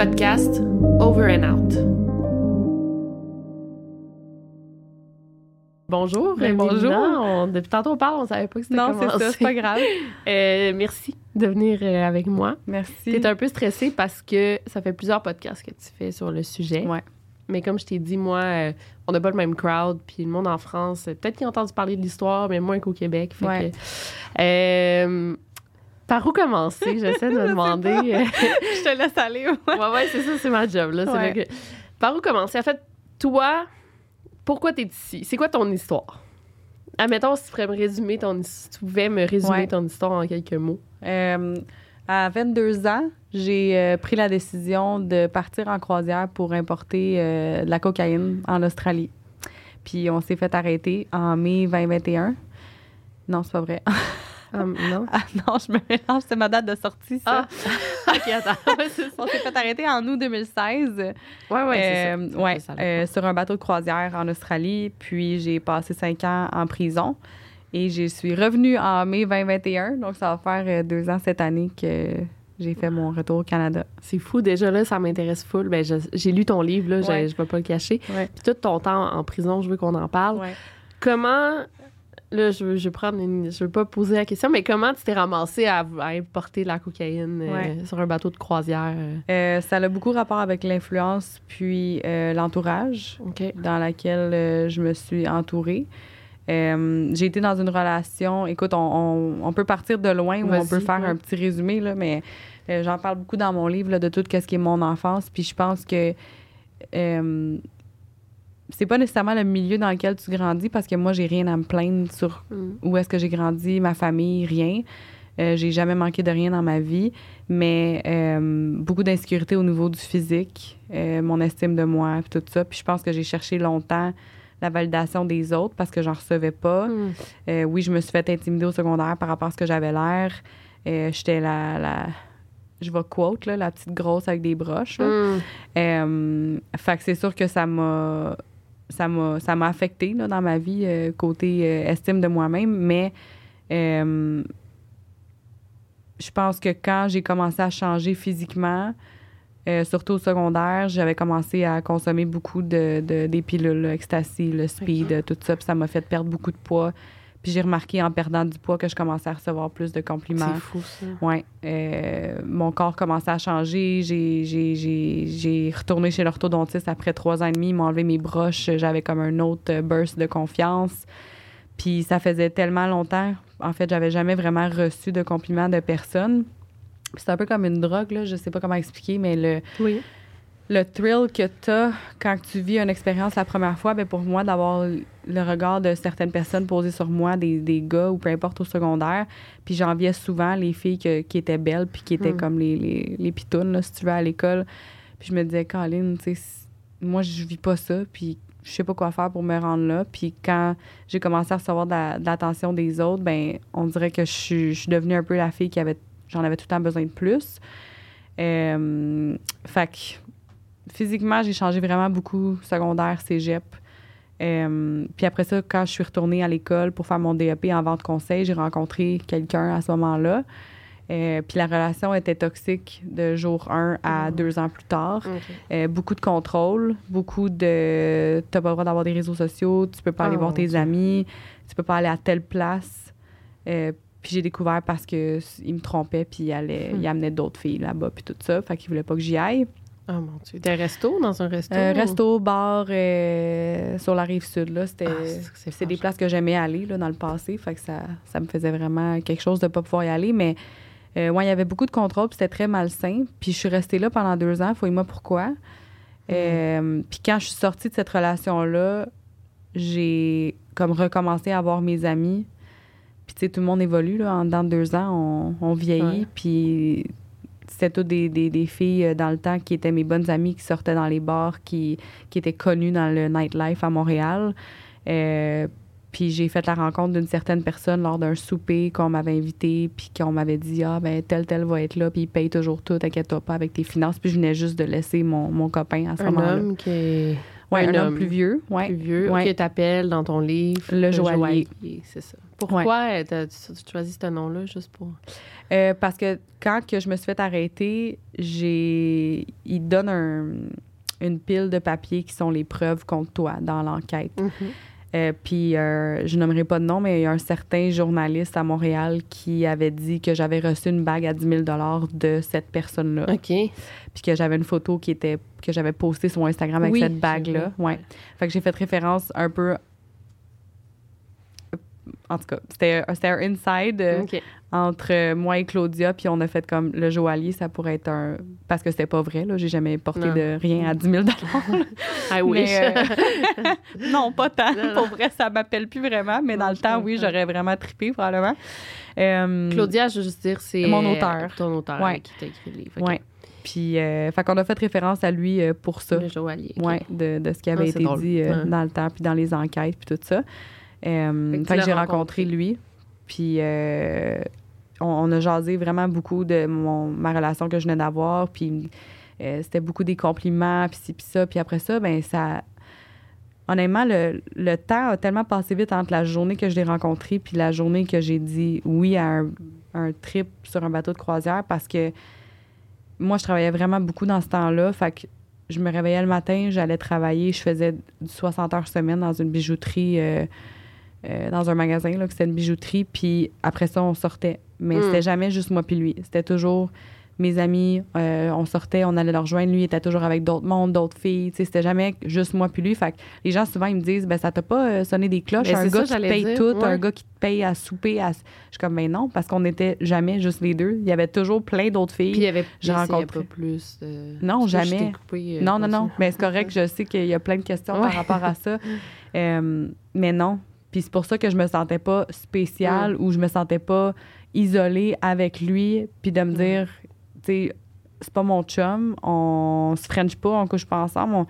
podcast Over and Out. Bonjour, Ben, bonjour. On- depuis tantôt on parle, on savait pas que c'était Non, c'est ça, c'est pas grave. Euh, merci de venir euh, avec moi. Merci. T'es un peu stressée parce que ça fait plusieurs podcasts que tu fais sur le sujet. Ouais. Mais comme je t'ai dit, moi, euh, on n'a pas le même crowd. Puis le monde en France, euh, peut-être qu'ils ont entendu parler de l'histoire, mais moins qu'au Québec. Fait Ouais. que, euh, par où commencer? J'essaie de me demander. Je te laisse aller. ouais. ouais, ouais, c'est ça, c'est ma job. Là. C'est Ouais. vrai que- Par où commencer? En fait, toi, pourquoi t'es ici? C'est quoi ton histoire? Admettons, si tu pourrais me résumer ton si tu pouvais me résumer Ouais. ton histoire en quelques mots. Euh, à 22 ans, j'ai euh, pris la décision de partir en croisière pour importer euh, de la cocaïne en Australie. Puis on s'est fait arrêter en mai 2021. Non, c'est pas vrai. Ah, non? Ah non, je me mélange, c'est ma date de sortie, ça. Ah, ok, attends. Ouais. On s'est fait arrêter en août 2016. Ouais, ouais, c'est Euh, ça. ouais, Ça, ça euh, sur un bateau de croisière en Australie. Puis j'ai passé cinq ans en prison. Et je suis revenue en mai 2021. Donc ça va faire euh, deux ans cette année que j'ai fait mon retour au Canada. C'est fou, déjà là, ça m'intéresse full. Ben, j'ai lu ton livre, là, je- Ouais. je vais pas le cacher. Ouais. Puis tout ton temps en prison, je veux qu'on en parle. Ouais. Comment, là, je veux, je une- je veux pas poser la question, mais comment tu t'es ramassé à, à importer de la cocaïne euh, sur un bateau de croisière? euh? Euh, ça a beaucoup rapport avec l'influence puis euh, l'entourage dans laquelle je me suis entourée. J'ai été dans une relation. Écoute, on, on- on peut partir de loin ou on peut faire ouais. un petit résumé, là, mais j'en parle beaucoup dans mon livre là, de tout ce qui est mon enfance. Puis je pense que c'est pas nécessairement le milieu dans lequel tu grandis parce que moi, j'ai rien à me plaindre sur Mm. où est-ce que j'ai grandi, ma famille, rien. Euh, j'ai jamais manqué de rien dans ma vie, mais euh, beaucoup d'insécurité au niveau du physique, euh, mon estime de moi, puis tout ça. Puis je pense que j'ai cherché longtemps la validation des autres parce que j'en recevais pas. Mm. Oui, je me suis fait intimider au secondaire par rapport à ce que j'avais l'air. J'étais la, la, je vais quote, là, la petite grosse avec des broches. Mm. Euh, fait que c'est sûr que ça m'a ça m'a ça m'a affecté là, dans ma vie euh, côté euh, estime de moi-même mais euh, je pense que quand j'ai commencé à changer physiquement surtout au secondaire j'avais commencé à consommer beaucoup de, de- des pilules ecstasy le speed tout ça puis ça m'a fait perdre beaucoup de poids puis j'ai remarqué en perdant du poids que je commençais à recevoir plus de compliments C'est fou, ça. oui. mon corps commençait à changer. J'ai, j'ai, j'ai, j'ai retourné chez l'orthodontiste après trois ans et demi. Ils m'ont enlevé mes broches. J'avais comme un autre euh, burst de confiance. Puis ça faisait tellement longtemps. En fait, j'avais jamais vraiment reçu de compliments de personne. C'est un peu comme une drogue, là. Je sais pas comment expliquer, mais le, Oui. le thrill que tu as quand tu vis une expérience la première fois, ben pour moi, d'avoir le regard de certaines personnes posées sur moi, des, des gars ou peu importe au secondaire, puis j'enviais souvent les filles que- qui étaient belles puis qui étaient Hmm. comme les, les, les pitounes, là, si tu veux, à l'école. Puis je me disais, Colin, tu sais, moi, je vis pas ça, puis je sais pas quoi faire pour me rendre là. Puis quand j'ai commencé à recevoir de la- de l'attention des autres, ben on dirait que je suis, je suis devenue un peu la fille qui avait, j'en avais tout le temps besoin de plus. Euh, fait que physiquement, j'ai changé vraiment beaucoup secondaire, cégep. Euh, puis après ça, quand je suis retournée à l'école pour faire mon DEP en vente conseil, j'ai rencontré quelqu'un à ce moment-là. Euh, puis la relation était toxique de jour 1 à Mhm. deux ans plus tard. Euh, beaucoup de contrôle, beaucoup de. Tu pas le droit d'avoir des réseaux sociaux, tu peux pas aller Oh, voir tes amis, tu peux pas aller à telle place. Euh, Puis j'ai découvert parce que il me trompait, puis il, allait, Hmm. il amenait d'autres filles là-bas, puis tout ça. Fait qu'il voulait pas que j'y aille. Oh mon Dieu. T'es resto dans un resto? Euh, resto, bar, euh, sur la rive sud, là, c'était... Ah, c'est- des places que j'aimais aller là, dans le passé. Fait que ça, ça me faisait vraiment quelque chose de pas pouvoir y aller. Mais euh, ouais, il y avait beaucoup de contrôle, puis c'était très malsain. Puis je suis restée là pendant deux ans. Fouille-moi pourquoi. Euh, puis quand je suis sortie de cette relation-là, j'ai comme recommencé à voir mes amis. Puis tu sais, tout le monde évolue, là. En dedans de deux ans, on, on vieillit. Puis c'était toutes des, des, des filles euh, dans le temps qui étaient mes bonnes amies, qui sortaient dans les bars, qui, qui étaient connues dans le nightlife à Montréal. Euh, puis j'ai fait la rencontre d'une certaine personne lors d'un souper qu'on m'avait invité, puis qu'on m'avait dit Ah, ben, tel, tel va être là, puis il paye toujours tout, t'inquiète-toi pas avec tes finances. Puis je venais juste de laisser mon, mon copain à ce Un moment-là. homme qui est Ouais, un, un homme homme plus vieux. Ouais. plus vieux, Ouais. que t'appelles dans ton livre. Le joaillier. c'est ça. Pourquoi euh, tu choisis ce nom-là, juste pour... Euh, parce que quand que je me suis fait arrêter, j'ai. Il donne un- une pile de papiers qui sont les preuves contre toi dans l'enquête. Euh, puis, euh, je nommerai pas de nom, mais il y a un certain journaliste à Montréal qui avait dit que j'avais reçu une bague à 10 000 de cette personne-là. OK. Puis que j'avais une photo qui était que j'avais postée sur mon Instagram avec Oui, cette bague-là. Ouais. Fait que j'ai fait référence un peu. En tout cas, c'était un inside. euh, OK. Entre moi et Claudia, puis on a fait comme le joaillier, ça pourrait être un. Parce que c'était pas vrai, là. J'ai jamais porté Non. de rien à 10 000 I wish. Mais, euh, Non, pas tant. Non, non. Pour vrai, ça m'appelle plus vraiment, mais dans le temps, oui, j'aurais vraiment trippé, probablement. Euh, Claudia, je veux juste dire, c'est... Mon auteur. Ton auteur Ouais. qui t'a écrit le livre. OK. Ouais. Puis, euh, fait qu'on a fait référence à lui euh, pour ça. Le joaillier. OK. Ouais, de, de ce qui avait Ah, c'est été drôle. dit euh, Ouais. dans le temps, puis dans les enquêtes, puis tout ça. Fait que j'ai rencontré. rencontré lui, puis euh, on, a jasé vraiment beaucoup de ma relation que je venais d'avoir, puis euh, c'était beaucoup des compliments, puis ci, puis ça, puis après ça, ben ça... Honnêtement, le, temps a tellement passé vite entre la journée que je l'ai rencontré puis la journée que j'ai dit oui à un, trip sur un bateau de croisière parce que moi, je travaillais vraiment beaucoup dans ce temps-là. Fait que je me réveillais le matin, j'allais travailler, je faisais du 60 heures semaine dans une bijouterie, euh, euh, dans un magasin, là, que c'était une bijouterie. Puis après ça, on sortait. Mais Mm. c'était jamais juste moi puis lui. C'était toujours mes amis. euh, on sortait, on allait le rejoindre. Lui, il était toujours avec d'autres mondes, d'autres filles. C'était jamais juste moi puis lui. Fait que les gens, souvent, ils me disent, ben ça t'a pas euh, sonné des cloches. Ben, un gars ça, qui paye dire, tout, un gars qui te paye à souper. À... Je suis comme, ben non, parce qu'on n'était jamais juste les deux. Il y avait toujours plein d'autres filles. Puis il y avait essayait rencontré. pas plus. Non, je jamais. euh, Non, non, non. Mais c'est correct, je sais qu'il y a plein de questions Ouais. par rapport à ça. Mais non. Puis c'est pour ça que je me sentais pas spéciale ou je me sentais pas isolée avec lui. Puis de me dire, tu sais, c'est pas mon chum, on se french pas, on couche pas ensemble. on-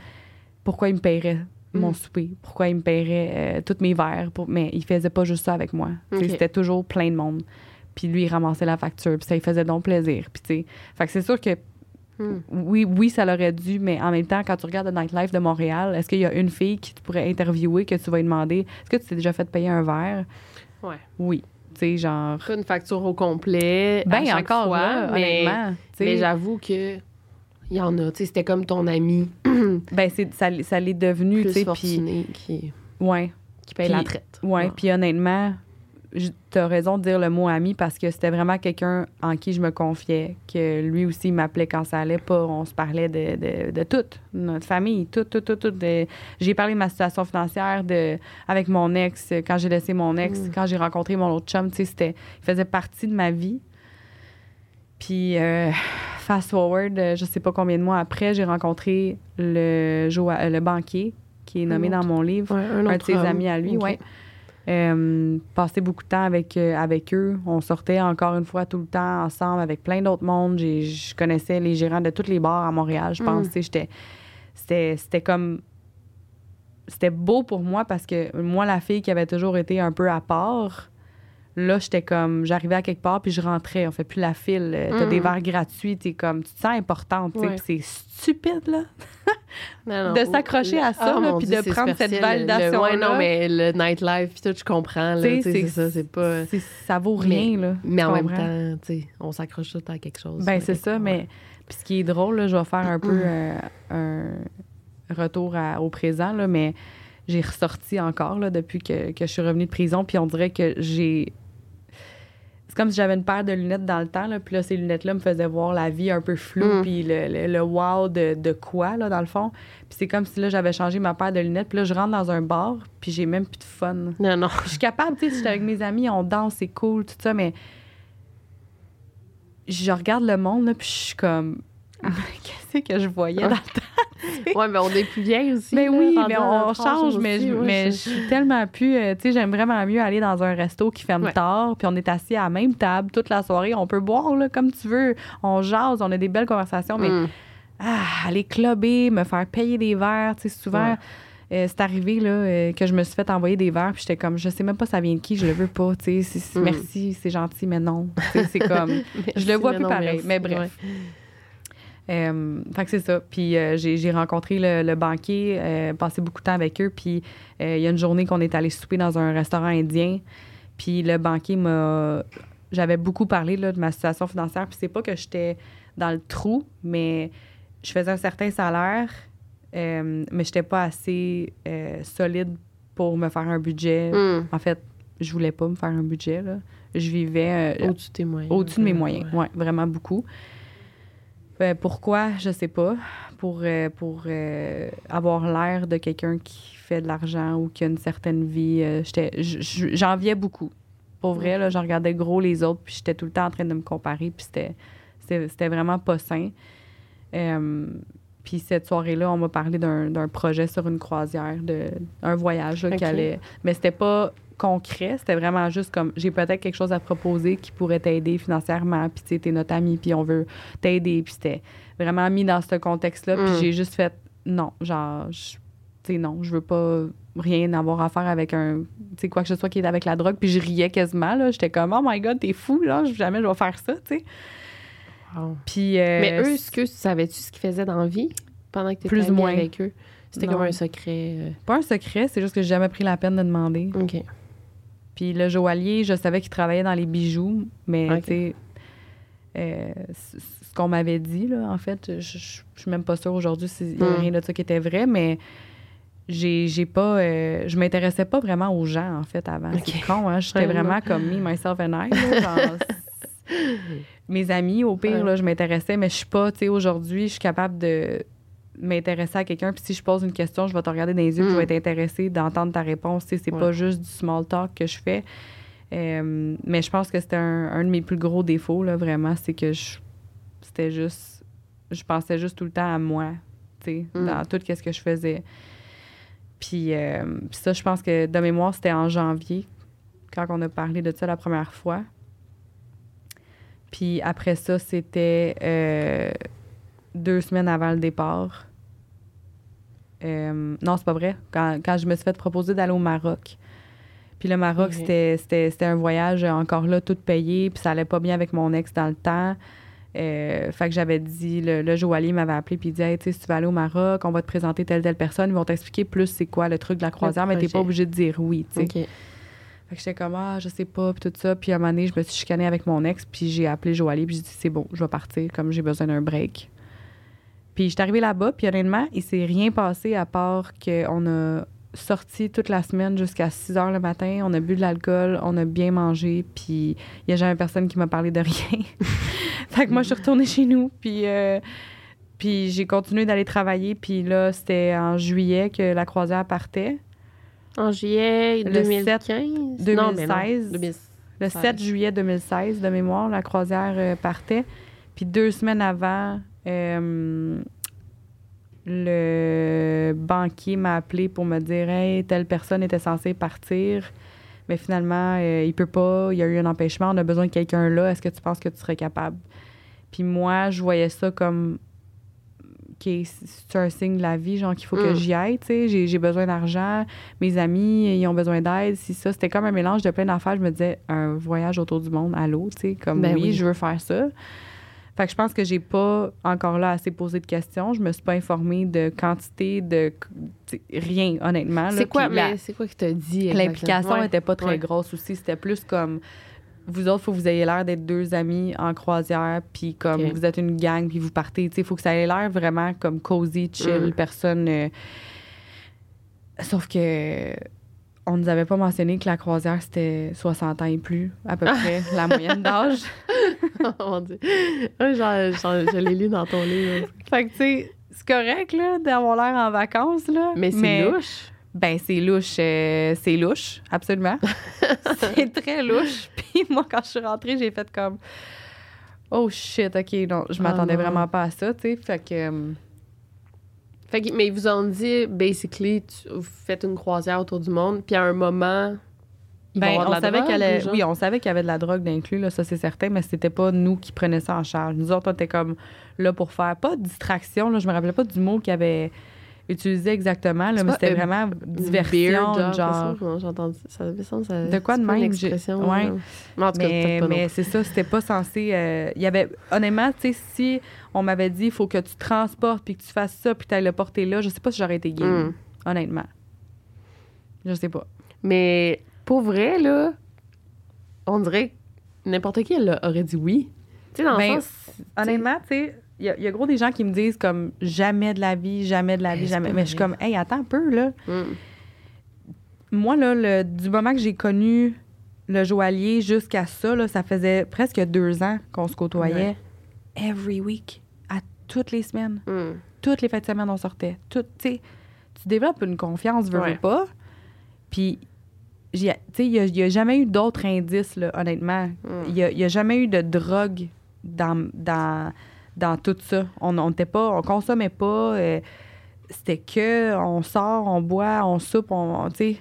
Pourquoi il me paierait mon Mm. souper? Pourquoi il me paierait euh, tous mes verres? Pour... Mais il faisait pas juste ça avec moi. Tu sais, Ok. C'était toujours plein de monde. Puis lui, il ramassait la facture. Puis ça lui faisait donc plaisir. Puis tu sais, fait que c'est sûr que Oui, oui, ça l'aurait dû, mais en même temps, quand tu regardes le Nightlife de Montréal, est-ce qu'il y a une fille qui tu pourrais interviewer que tu vas lui demander est-ce que tu t'es déjà fait payer un verre? Ouais. Oui. Tu sais, genre. Une facture au complet. à Ben, chaque encore fois, là, mais, honnêtement. mais j'avoue que il y en a. Tu sais, c'était comme ton ami ben, c'est, ça, l'est- ça l'est devenu, tu sais, qui, Ouais. qui paye la traite. Ouais, puis honnêtement, tu as raison de dire le mot ami parce que c'était vraiment quelqu'un en qui je me confiais, que lui aussi m'appelait quand ça allait pas. On se parlait de, de, de tout, notre famille, tout, tout, tout, tout. J'ai parlé de ma situation financière de, avec mon ex, quand j'ai laissé mon ex, Mm. quand j'ai rencontré mon autre chum, tu sais, c'était, il faisait partie de ma vie. Puis, euh, fast forward, euh, je sais pas combien de mois après, j'ai rencontré le, euh, le banquier qui est nommé dans mon livre Ouais, un, un de ses homme. amis à lui, ouais. Euh, passé beaucoup de temps avec, euh, avec eux. On sortait encore une fois tout le temps ensemble avec plein d'autres mondes. Je connaissais les gérants de tous les bars à Montréal, je pense. Mm. J'étais- C'était c'était comme... C'était beau pour moi parce que moi, la fille qui avait toujours été un peu à part, là, j'étais comme... J'arrivais à quelque part, puis je rentrais. On fait plus la file. Euh, T'as Mm. des verres gratuits. T'es comme... Tu te sens importante, tu sais. Ouais. C'est stupide, là. Non, non. de s'accrocher à ça, Ah, là, puis Dieu, de prendre cette superficiel. Le-. Ouais, non, mais le nightlife, puis tout, je comprends. Là, c'est ça, c'est pas... Ça vaut rien, là. Mais en même temps, tu sais, on s'accroche tout à quelque chose. Ben, c'est ça, mais puis ce qui est drôle, là, je vais faire un peu euh, un retour à- au présent, là, mais j'ai ressorti encore là, depuis que, que je suis revenue de prison, puis on dirait que j'ai. C'est comme si j'avais une paire de lunettes dans le temps, là, puis là, ces lunettes-là me faisaient voir la vie un peu floue, Mm. puis le, le, le wow de, de quoi, là, dans le fond. Puis c'est comme si là, j'avais changé ma paire de lunettes, puis là, je rentre dans un bar, puis j'ai même plus de fun. Non, non. Je suis capable, tu sais, si j'étais avec mes amis, on danse, c'est cool, tout ça, mais je regarde le monde, là, puis je suis comme, qu'est-ce que je voyais dans le temps? Ouais, mais on est plus vieille aussi. Mais là, oui, mais on, change, mais, je, ouais, mais je suis tellement plus. euh, tu sais, j'aime vraiment mieux aller dans un resto qui ferme Ouais. tard, puis on est assis à la même table toute la soirée. On peut boire là, comme tu veux. On jase, on a des belles conversations, mais Mm. ah, aller clubber, me faire payer des verres, tu sais, souvent. Ouais. euh, c'est arrivé là, euh, que je me suis fait envoyer des verres, puis j'étais comme, je sais même pas ça vient de qui, je le veux pas, tu sais, Mm. merci, c'est gentil, mais non. C'est comme, je le vois plus non, pareil, merci. mais bref. Euh, fait que c'est ça. Puis euh, j'ai j'ai rencontré le, le banquier, euh, passé beaucoup de temps avec eux. Puis euh, il y a une journée qu'on est allé souper dans un restaurant indien. Puis le banquier m'a. J'avais beaucoup parlé là, de ma situation financière. Puis c'est pas que j'étais dans le trou, mais je faisais un certain salaire, euh, mais j'étais pas assez euh, solide pour me faire un budget. Mm. En fait, je voulais pas me faire un budget. Là. Je vivais euh, Au-dessus de tes moyens. au-dessus de mes Ouais. moyens, oui, vraiment beaucoup. Euh, pourquoi, je sais pas. Pour, euh, pour euh, avoir l'air de quelqu'un qui fait de l'argent ou qui a une certaine vie. euh, J'enviais beaucoup. Pour vrai, là, je regardais gros les autres, puis j'étais tout le temps en train de me comparer, puis c'était- vraiment pas sain. Puis cette soirée-là, on m'a parlé d'un d'un projet sur une croisière, de, un voyage là, qui Ok. allait. Mais c'était pas concret, c'était vraiment juste comme j'ai peut-être quelque chose à proposer qui pourrait t'aider financièrement, puis tu sais, t'es notre ami, puis on veut t'aider, puis c'était vraiment mis dans ce contexte-là, puis Mm. j'ai juste fait non, genre, je- tu sais, non, je veux pas rien avoir à faire avec un, tu sais, quoi que ce soit qui est avec la drogue, puis je riais quasiment, là, j'étais comme, oh my god, t'es fou, là, jamais je vais faire ça, tu sais. Wow. Puis. euh, Mais eux, est-ce que savais-tu ce qu'ils faisaient dans la vie pendant que tu étais Plus ou moins. avec eux? C'était comme un secret. euh, pas un secret, c'est juste que j'ai jamais pris la peine de demander. OK. Puis le joaillier, je savais qu'il travaillait dans les bijoux, mais Ok. tu sais, euh, ce qu'on m'avait dit, là, en fait, je, je, je suis même pas sûre aujourd'hui s'il y avait Hmm. rien de ça qui était vrai, mais j'ai pas. euh, je m'intéressais pas vraiment aux gens, en fait, avant. C'est con, hein? J'étais vraiment comme me, myself and I. là, genre, mes amis, au pire, Ouais. là, je m'intéressais, mais je suis pas, tu sais, aujourd'hui, je suis capable de m'intéresser à quelqu'un. Puis si je pose une question, je vais te regarder dans les yeux, puis je vais Mm. être intéressée d'entendre ta réponse. C'est Ouais. pas juste du small talk que je fais. Euh, mais je pense que c'était un, un de mes plus gros défauts, là, vraiment. C'est que je c'était juste. Je pensais juste tout le temps à moi, tu sais, Mm. dans tout ce que je faisais. Puis, euh, puis ça, je pense que de mémoire, c'était en janvier, quand on a parlé de ça la première fois. Puis après ça, c'était euh, deux semaines avant le départ. Euh, non, c'est pas vrai. Quand, quand je me suis fait proposer d'aller au Maroc. Puis le Maroc, c'était, un voyage encore là, tout payé. Puis ça allait pas bien avec mon ex dans le temps. Euh, fait que j'avais dit, le, le joaillier m'avait appelé puis il dit, hey, tu sais, si tu vas aller au Maroc, on va te présenter telle, telle personne. Ils vont t'expliquer plus c'est quoi le truc de la croisière, mais t'es pas obligé de dire oui, tu sais. OK. Fait que j'étais comme, ah, je sais pas, puis tout ça. Puis à un moment donné, je me suis chicanée avec mon ex, puis j'ai appelé Joalie, puis j'ai dit, c'est bon, je vais partir, comme j'ai besoin d'un break. Puis j'étais arrivée là-bas, puis honnêtement, il s'est rien passé à part qu'on a sorti toute la semaine jusqu'à 6 heures le matin, on a bu de l'alcool, on a bien mangé, puis il y a jamais personne qui m'a parlé de rien. fait que moi, je suis retournée chez nous, puis... euh, puis j'ai continué d'aller travailler, puis là, c'était en juillet que la croisière partait. En juillet Le 2015? 7 Non, mais non. 2016. 2016. Le 7 juillet 2016, de mémoire, la croisière euh, partait. Puis deux semaines avant, euh, le banquier m'a appelé pour me dire Hey, telle personne était censée partir, mais finalement, euh, il peut pas, il y a eu un empêchement, on a besoin de quelqu'un là, est-ce que tu penses que tu serais capable? Puis moi, je voyais ça comme OK, c'est un signe de la vie, genre qu'il faut que Mm. j'y aille, tu sais, j'ai, j'ai besoin d'argent, mes amis, ils ont besoin d'aide, si ça, c'était comme un mélange de plein d'affaires, je me disais, un voyage autour du monde, allô, tu sais, comme Ben oui, oui. je veux faire ça. Fait que je pense que j'ai pas encore là assez posé de questions, je me suis pas informée de quantité de rien honnêtement. C'est quoi, la- mais c'est quoi que t'as dit? L'implication exactement? était pas très Ouais. grosse aussi. C'était plus comme vous autres, faut que vous ayez l'air d'être deux amis en croisière, puis comme vous êtes une gang, puis vous partez. Il faut que ça ait l'air vraiment comme cozy, chill, Mm. personne. euh, Sauf que on nous avait pas mentionné que la croisière, c'était 60 ans et plus, à peu près, la moyenne d'âge. oh mon Dieu. Genre, genre, je l'ai lu dans ton livre. Fait que, tu sais, c'est correct, là, d'avoir l'air en vacances, là. Mais c'est louche. Ben, c'est louche. euh, c'est louche, absolument. c'est très louche. Puis moi, quand je suis rentrée, j'ai fait comme... Oh shit, OK, non, je Ah m'attendais vraiment pas à ça, tu sais. Fait que... Fait que, mais ils vous ont dit, basically, tu, vous faites une croisière autour du monde, puis à un moment, il va y Ben, avoir de on la savait drogue, allait- oui, on savait qu'il y avait de la drogue d'inclus, ça c'est certain, mais c'était pas nous qui prenions ça en charge. Nous autres, on était comme là pour faire pas de distraction, là, je me rappelais pas du mot qu'il avait utilisé exactement, là, mais c'était vraiment Une diversion, beer, genre. J'ai entendu ça. avait sens, ça- De quoi de une même, expression, ouais. Mais en tout cas, Mais, c'est ça, c'était pas censé. euh, Il y avait, honnêtement, tu sais, si on m'avait dit il faut que tu transportes puis que tu fasses ça puis que tu ailles le porter là, je sais pas si j'aurais été game, Mm. honnêtement. Je sais pas. Mais pour vrai, là, on dirait que n'importe qui elle, aurait dit oui. Tu sais, dans Ben, le sens. Honnêtement, tu sais, il y, y a gros des gens qui me disent comme jamais de la vie, jamais de la vie, c'est jamais. Mais je suis comme, hey, attends un peu, là. Mm. Moi, là, le- du moment que j'ai connu le joaillier jusqu'à ça, là, ça faisait presque deux ans qu'on se côtoyait. Every week, toutes les semaines. Mm. toutes les fêtes de semaine, on sortait. Tout, tu développes une confiance, veux, veux Ouais. pas. Puis, il n'y a, jamais eu d'autres indices, là, honnêtement. Mm. Il n'y a, y a jamais eu de drogue dans, dans, dans tout ça. On n'était pas, on consommait pas. euh, C'était que on sort, on boit, on soupe, on, tu sais.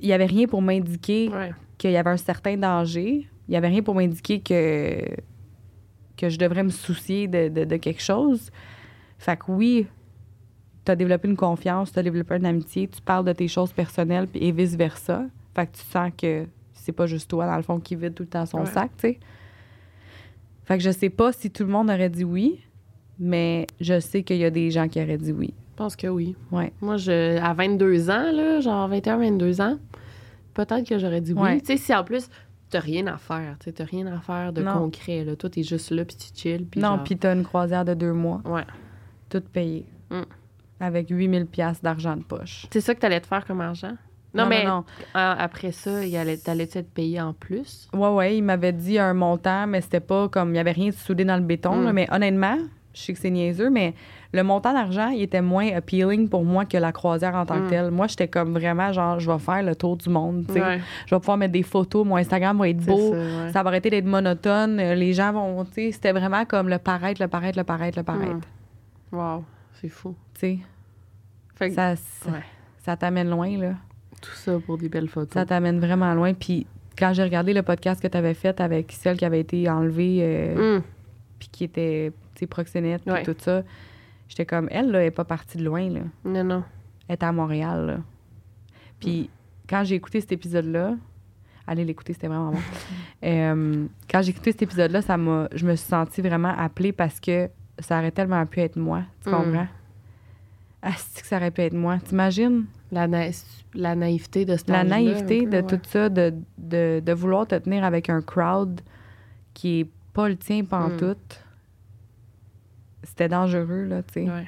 Il n'y avait rien pour m'indiquer Ouais. qu'il y avait un certain danger. Il n'y avait rien pour m'indiquer que, que je devrais me soucier de, de- de quelque chose. Fait que oui, tu as développé une confiance, tu as développé une amitié, tu parles de tes choses personnelles et vice-versa. Fait que tu sens que c'est pas juste toi, dans le fond, qui vide tout le temps son Ouais. sac, tu sais. Fait que je sais pas si tout le monde aurait dit oui, mais je sais qu'il y a des gens qui auraient dit oui. Je pense que oui. Ouais. Moi, je, à 22 ans, là, genre 21, 22 ans, peut-être que j'aurais dit oui. Ouais. Tu sais, si en plus, t'as rien à faire, tu t'as rien à faire de Non. concret, là. Toi, t'es juste là, puis tu chill, puis non, genre- puis t'as une croisière de deux mois, Ouais. toute payée, Mm. avec 8000 pièces d'argent de poche. C'est ça que t'allais te faire comme argent? Non, mais non. après ça, il allait- t'allais-tu être payé en plus? Ouais, ouais, il m'avait dit un montant, mais c'était pas comme. Il n'y avait rien de soudé dans le béton. Mm. là, mais honnêtement, je sais que c'est niaiseux, mais le montant d'argent, il était moins appealing pour moi que la croisière en tant Mm. que telle. Moi, j'étais comme vraiment genre, je vais faire le tour du monde. tu sais. Ouais, Je vais pouvoir mettre des photos. Mon Instagram va être beau. ça, ouais. Ça va arrêter d'être monotone. euh, Les gens vont. C'était vraiment comme le paraître, le paraître, le paraître, le paraître. Mm. Wow, c'est fou. Tu sais, Fait que ça, ça, ouais. ça t'amène loin, là. tout ça pour des belles photos. Ça t'amène vraiment loin. Puis quand j'ai regardé le podcast que tu avais fait avec celle qui avait été enlevée. euh, Mm. puis qui était tu sais, proxénète puis Ouais. tout ça j'étais comme elle là elle est pas partie de loin là Non, non. elle est à Montréal là. puis quand j'ai écouté cet épisode là allez l'écouter c'était vraiment bon Euh, quand j'ai écouté cet épisode là ça m'a je me suis sentie vraiment appelée parce que ça aurait tellement pu être moi tu Mm. comprends? Ah c'est que ça aurait pu être moi? T'imagines? La, na- la naïveté de ce la naïveté peu, de ouais. tout ça de, de, de vouloir te tenir avec un crowd qui est pas le tien pantoute c'était dangereux là tu sais Ouais.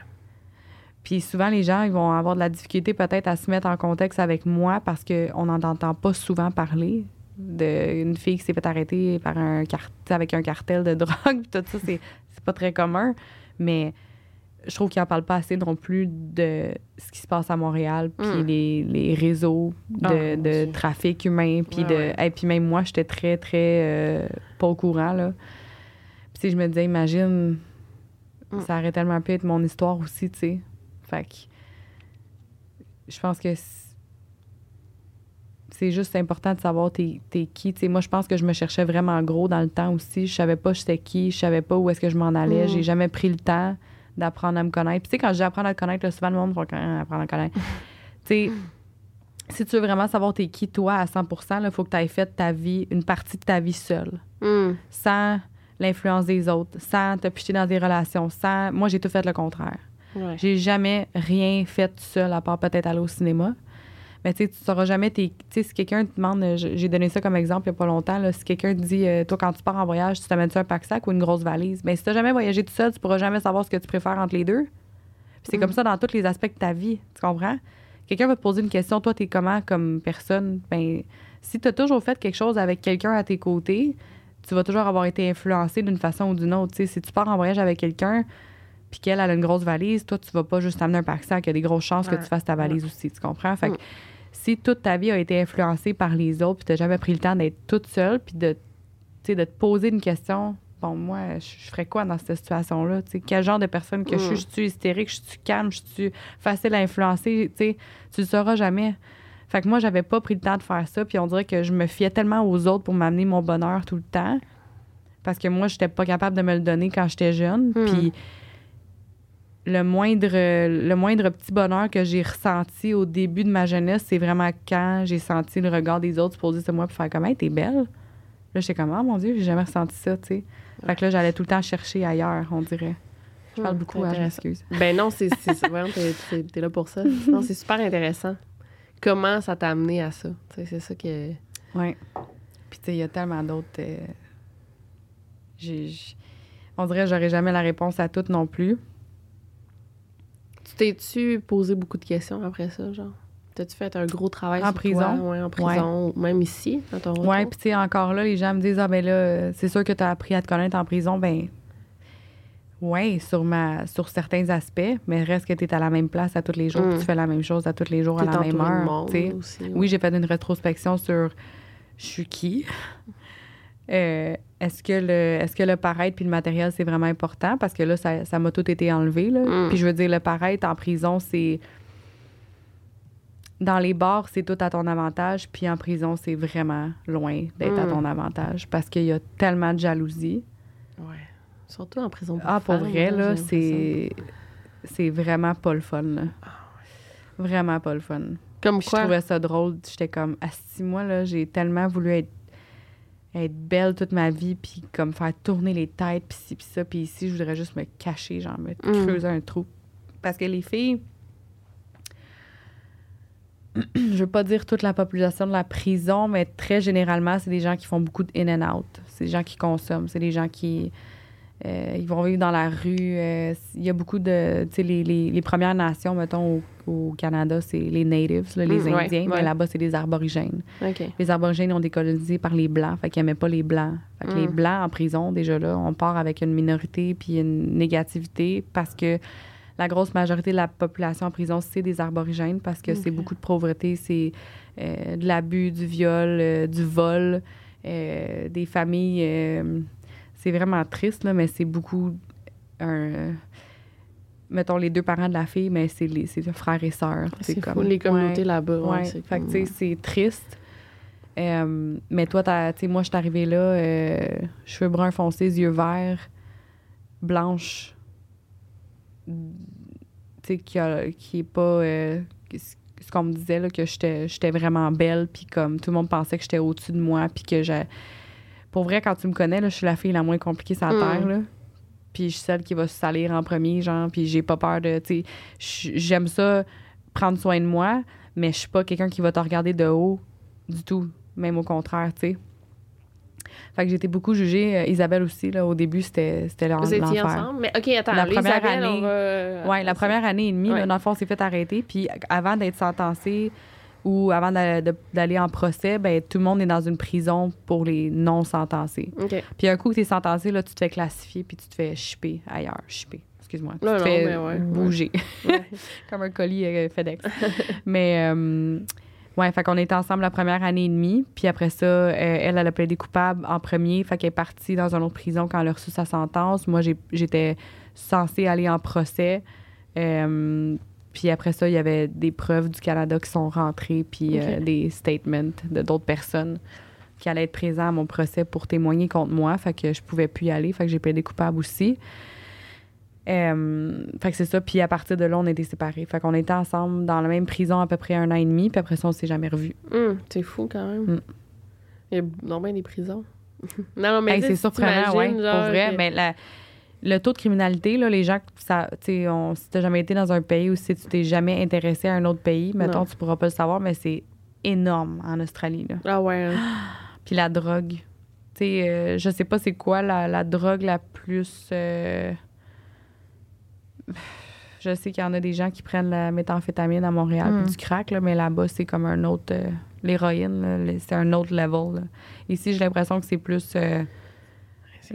Puis souvent, les gens ils vont avoir de la difficulté peut-être à se mettre en contexte avec moi parce qu'on n'en entend pas souvent parler d'une fille qui s'est fait arrêter par un avec un cartel de drogue. tout ça, c'est, c'est pas très commun. Mais je trouve qu'ils n'en parlent pas assez non plus de ce qui se passe à Montréal, puis Mm. les, les réseaux de, Ah, de trafic humain. Puis Ouais, de, ouais. hey, puis même moi, j'étais très, très euh, pas au courant. Là. Puis si je me disais, imagine, Mm. ça aurait tellement pu être mon histoire aussi, tu sais. Fait que je pense que c'est juste important de savoir t'es, qui. Tu sais, moi, je pense que je me cherchais vraiment gros dans le temps aussi. Je savais pas j'étais qui, je savais pas où est-ce que je m'en allais. Mm. J'ai jamais pris le temps d'apprendre à me connaître. Puis tu sais, quand je dis apprendre à te connaître, là, souvent le monde va quand même apprendre à connaître. tu sais, si tu veux vraiment savoir t'es qui, toi, à 100% il faut que tu aies fait ta vie, une partie de ta vie seule Mm. sans l'influence des autres, sans te picher dans des relations, sans... Moi, j'ai tout fait le contraire. Ouais. J'ai jamais rien fait tout seul, à part peut-être aller au cinéma. Mais tu sais, tu sauras jamais. Tu sais, si quelqu'un te demande... euh, J'ai donné ça comme exemple il n'y a pas longtemps. Là, si quelqu'un te dit, euh, toi, quand tu pars en voyage, tu t'amènes-tu un pack-sac ou une grosse valise? Mais si tu n'as jamais voyagé tout seul, tu pourras jamais savoir ce que tu préfères entre les deux. C'est Mm. comme ça dans tous les aspects de ta vie. Tu comprends? quelqu'un va te poser une question, toi, t'es comment comme personne? Ben, si t'as toujours fait quelque chose avec quelqu'un à tes côtés, tu vas toujours avoir été influencé d'une façon ou d'une autre. Tu si tu pars en voyage avec quelqu'un, puis qu'elle a une grosse valise, toi, tu vas pas juste amener un pack-sac. Il y a des grosses chances que tu fasses ta valise aussi, tu comprends? Fait que Mm. si toute ta vie a été influencée par les autres, puis t'as jamais pris le temps d'être toute seule, puis de, tu te poser une question, bon, moi, je je ferais quoi dans cette situation-là? Tu quel genre de personne que je suis? Mm. Je suis hystérique? Je suis calme? Je suis facile à influencer? Tu tu le sauras jamais. Fait que moi, j'avais pas pris le temps de faire ça, puis on dirait que je me fiais tellement aux autres pour m'amener mon bonheur tout le temps. Parce que moi, j'étais pas capable de me le donner quand j'étais jeune. Hmm. Puis le moindre, le moindre petit bonheur que j'ai ressenti au début de ma jeunesse, c'est vraiment quand j'ai senti le regard des autres se poser sur moi pour faire comme, hey, t'es belle. Là, j'étais comme, oh mon Dieu, j'ai jamais ressenti ça, tu sais. Fait que là, j'allais tout le temps chercher ailleurs, on dirait. Je parle Hmm, beaucoup, hein, je m'excuse. Ben non, c'est voyons, t'es là pour ça. Non, c'est super intéressant. Comment ça t'a amené à ça? C'est ça que. Oui. Puis, tu sais, il y a tellement d'autres. euh, j'ai- On dirait que j'aurais jamais la réponse à toutes non plus. Tu t'es-tu posé beaucoup de questions après ça, genre? T'as-tu fait un gros travail En sur prison? toi? Ouais, en prison, même ici, dans ton Ouais, puis tu sais, encore là, les gens me disent Ah, ben là, c'est sûr que tu as appris à te connaître en prison. Ben, ouais, sur, ma, sur certains aspects, mais reste que tu es à la même place à tous les jours, Mm. puis tu fais la même chose à tous les jours à la même heure. monde aussi. ouais. Oui, j'ai fait une rétrospection sur je suis qui. Euh, est-ce que le est-ce que le paraître puis le matériel c'est vraiment important? Parce que là ça ça m'a tout été enlevé là. Mm. Puis je veux dire le paraître en prison c'est dans les bars c'est tout à ton avantage puis en prison c'est vraiment loin d'être à Mm. ton avantage parce qu'il y a tellement de jalousie. Ouais. Surtout en prison. Ah pour femmes, vrai là c'est c'est vraiment pas le fun là. Vraiment pas le fun. Comme Puis je quoi? trouvais ça drôle. J'étais comme, à six mois, là, j'ai tellement voulu être, être belle toute ma vie, puis comme faire tourner les têtes, puis ci, puis ça. Puis ici, je voudrais juste me cacher, genre me Mm. creuser un trou. Parce que les filles, je veux pas dire toute la population de la prison, mais très généralement, c'est des gens qui font beaucoup de in and out. C'est des gens qui consomment. C'est des gens qui. Euh, ils vont vivre dans la rue. euh, Il y a beaucoup de. Tu sais, les, les, les Premières Nations, mettons, au, au Canada, c'est les Natives, là, les Mm, ouais, Indiens, mais ouais. là-bas, c'est les Aborigènes. OK. Les Aborigènes ont été colonisés par les Blancs, fait qu'ils n'aimaient pas les Blancs. Fait que les Mm. Blancs en prison, déjà là, on part avec une minorité puis une négativité parce que la grosse majorité de la population en prison, c'est des Aborigènes parce que c'est beaucoup de pauvreté, c'est euh, de l'abus, du viol, du vol, des familles. C'est vraiment triste, là, mais c'est beaucoup un. mettons les deux parents de la fille, mais c'est les c'est frères et sœurs. C'est comme fou, les communautés ouais. là-bas. Ouais, fait comme- c'est triste. Euh, mais toi, t'as- tu moi, je suis arrivée là, euh, cheveux bruns foncés, yeux verts, blanche, tu qui, a- qui est pas... euh, ce qu'on me disait, là, que j'étais j'étais vraiment belle, puis comme tout le monde pensait que j'étais au-dessus de moi, puis que j'ai... Pour vrai, quand tu me connais, là, je suis la fille la moins compliquée sur la Mm. Terre, là. Puis je suis celle qui va se salir en premier, genre, puis j'ai pas peur de... J'aime ça, prendre soin de moi, mais je suis pas quelqu'un qui va te regarder de haut du tout, même au contraire, tu sais. Fait que j'ai été beaucoup jugée. Euh, Isabelle aussi, là, au début, c'était c'était l'en- Vous étiez l'enfer. ensemble? Mais OK, attends. La première Isabelle, année- on va... Oui, la première année et demie, Ouais. là, dans le fond, on s'est fait arrêter. Puis avant d'être sentencé ou avant d'aller en procès, ben, tout le monde est dans une prison pour les non-sentencés. Puis un coup que tu es sentencé, là, tu te fais classifier puis tu te fais chipper ailleurs. Chipper, excuse-moi. Tu Non, te non, fais ouais, bouger. Ouais. comme un colis euh, FedEx. Mais, euh, ouais, fait qu'on était ensemble la première année et demie. Puis après ça, euh, elle, elle a plaidé coupable en premier. Fait qu'elle est partie dans une autre prison quand elle a reçu sa sentence. Moi, j'étais censée aller en procès. Puis après ça, il y avait des preuves du Canada qui sont rentrées, puis euh, des statements de d'autres personnes qui allaient être présents à mon procès pour témoigner contre moi. Fait que je pouvais plus y aller. Fait que j'ai plaidé coupable aussi. Euh, fait que c'est ça. Puis à partir de là, on était séparés. Fait qu'on était ensemble dans la même prison à peu près un an et demi. Puis après ça, on s'est jamais revus. Hum, c'est fou quand même. Mm. Il y a normalement des prisons. non, mais Hey, c'est surprenant, ouais. Pour vrai, mais la- le taux de criminalité, là, les gens, ça, tu on- si t'as jamais été dans un pays ou si tu t'es jamais intéressé à un autre pays, mettons, Non. tu pourras pas le savoir, mais c'est énorme en Australie, là. Ah ouais. hein. Puis la drogue. Tu sais, euh, je sais pas c'est quoi la, la drogue la plus. euh, Je sais qu'il y en a des gens qui prennent la méthamphétamine à Montréal, Mm. puis du crack, là, mais là-bas, c'est comme un autre. euh, L'héroïne, c'est un autre level. là. Ici, j'ai l'impression que c'est plus euh,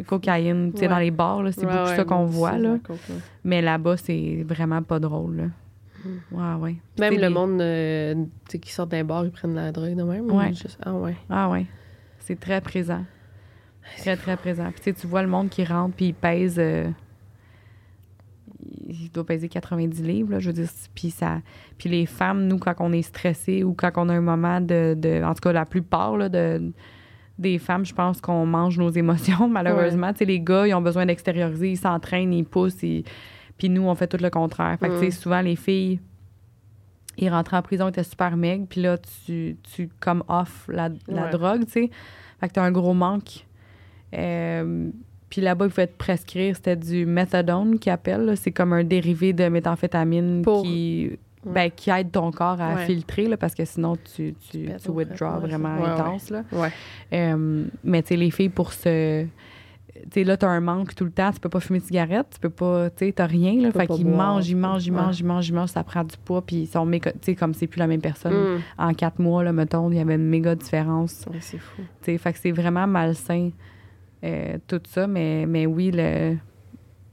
cocaïne. Tu sais, Ouais. dans les bars, c'est Ouais, beaucoup ouais, ça qu'on voit. Là. Mais là-bas, c'est vraiment pas drôle. Là. Ouais, ouais. Même le les- monde euh, qui sort d'un bar, ils prennent la drogue de même. Juste- Ah ouais. Ah ouais. C'est très présent. Très, très présent. Puis tu vois le monde qui rentre puis il pèse... euh, il doit peser 90 livres, là, je veux dire. Puis, ça, puis les femmes, nous, quand on est stressé ou quand on a un moment de... de- en tout cas, la plupart là, de, des femmes, je pense qu'on mange nos émotions, malheureusement. Tu sais, les gars, ils ont besoin d'extérioriser, ils s'entraînent, ils poussent. ils- Puis nous, on fait tout le contraire. Fait que, tu sais, Mm. souvent, les filles... Ils rentraient en prison, ils étaient super maigres, puis là, tu, tu comme off la, la Ouais. drogue, tu sais. Fait que t'as un gros manque. Euh, puis là-bas, il faut te prescrire, c'était du méthadone qu'ils appellent. là. C'est comme un dérivé de méthamphétamine Pour- qui. Ben, qui aide ton corps à Ouais. filtrer, là, parce que sinon, tu, tu, tu withdraw vraiment ouais, intense. Là. Euh, mais tu sais, les filles, pour se... Tu sais, là, t'as un manque tout le temps. Tu peux pas fumer de cigarette. Tu peux pas... Tu sais, t'as rien, là. Fait qu'ils mangent, ils mangent, ils mangent, ils mangent, ils mangent. Ça prend du poids. Puis ils sont méga... Tu sais, comme c'est plus la même personne. Mm. En quatre mois, là, mettons, il y avait une méga différence. C'est fou. Tu sais, fait que c'est vraiment malsain, euh, tout ça. Mais, mais oui, le...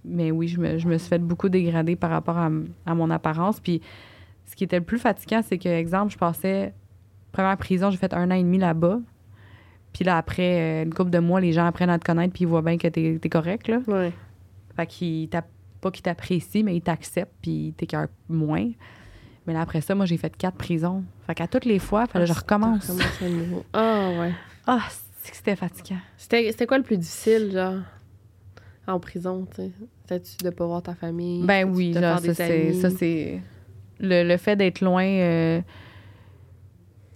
Mais oui, je me, je me suis fait beaucoup dégrader par rapport à, à mon apparence. Puis ce qui était le plus fatigant, c'est que, exemple, je passais... Première prison, j'ai fait un an et demi là-bas. Puis là, après euh, une couple de mois, les gens apprennent à te connaître puis ils voient bien que t'es es correct, là. Ouais. Fait qu'ils pas qu'ils t'apprécient, mais ils t'acceptent puis t'écœurent moins. Mais là, après ça, moi, j'ai fait quatre prisons. Fait qu'à toutes les fois, fallait que je recommence. Ah ouais. Ah, c'est que c'était fatigant. C'était c'était quoi le plus difficile, genre, en prison, tu sais? C'était-tu de pas voir ta famille? Ben oui, là, des ça, c'est. Le, le fait d'être loin. euh,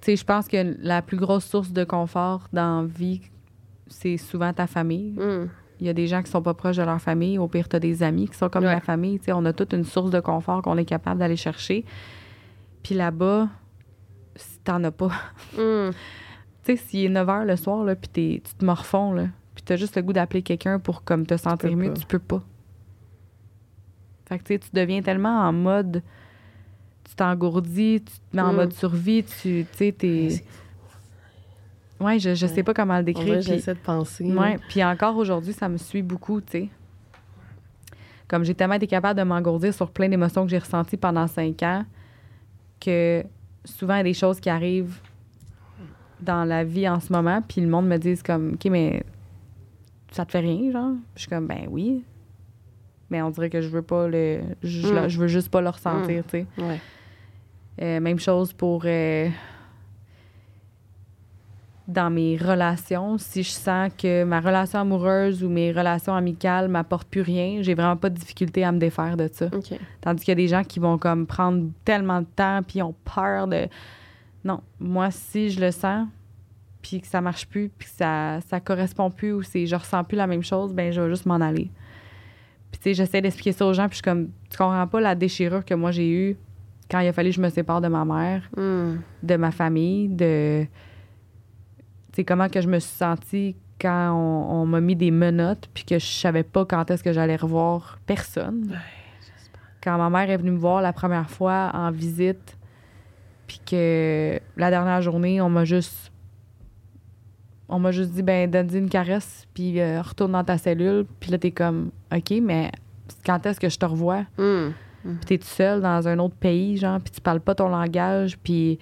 tu sais, je pense que la plus grosse source de confort dans la vie, c'est souvent ta famille. Mm. Il y a des gens qui sont pas proches de leur famille. Au pire, tu as des amis qui sont comme Ouais. la famille. Tu sais, on a toute une source de confort qu'on est capable d'aller chercher. Puis là-bas, si t'en as pas. Mm. Tu sais, s'il est 9 h le soir, là, puis t'es- tu te morfonds, là, puis t'as juste le goût d'appeler quelqu'un pour comme te sentir mieux, pas. tu peux pas. Fait que tu sais, tu deviens tellement en mode. T'engourdis, tu te mets en Mm. mode survie, tu sais, t'es. Ouais, je, je sais pas comment le décrire. j'essaie de penser. Ouais, puis encore aujourd'hui, ça me suit beaucoup, tu sais. Comme j'ai tellement été capable de m'engourdir sur plein d'émotions que j'ai ressenties pendant cinq ans, que souvent, il y a des choses qui arrivent dans la vie en ce moment, puis le monde me dit comme, OK, mais ça te fait rien, genre? Puis je suis comme, ben oui. Mais on dirait que je veux pas le. Je, Mm. je veux juste pas le ressentir, tu sais. Ouais. Euh, même chose pour euh, dans mes relations. Si je sens que ma relation amoureuse ou mes relations amicales m'apportent plus rien, j'ai vraiment pas de difficulté à me défaire de ça. Tandis qu'il y a des gens qui vont comme prendre tellement de temps puis ont peur de. Non, moi si je le sens puis que ça marche plus puis que ça ça correspond plus ou c'est je ressens plus la même chose, ben je vais juste m'en aller. Puis tu sais, j'essaie d'expliquer ça aux gens puis je suis comme tu comprends pas la déchirure que moi j'ai eue quand il a fallu que je me sépare de ma mère Mm. de ma famille, de. Tu sais, comment que je me suis sentie quand on, on m'a mis des menottes, puis que je savais pas quand est-ce que j'allais revoir personne. Quand ma mère est venue me voir la première fois en visite, puis que la dernière journée, on m'a juste. On m'a juste dit, ben, donne-y une caresse, puis euh, retourne dans ta cellule. Puis là, t'es comme, OK, mais quand est-ce que je te revois? Mm. Puis t'es tout seul dans un autre pays, genre, puis tu parles pas ton langage, puis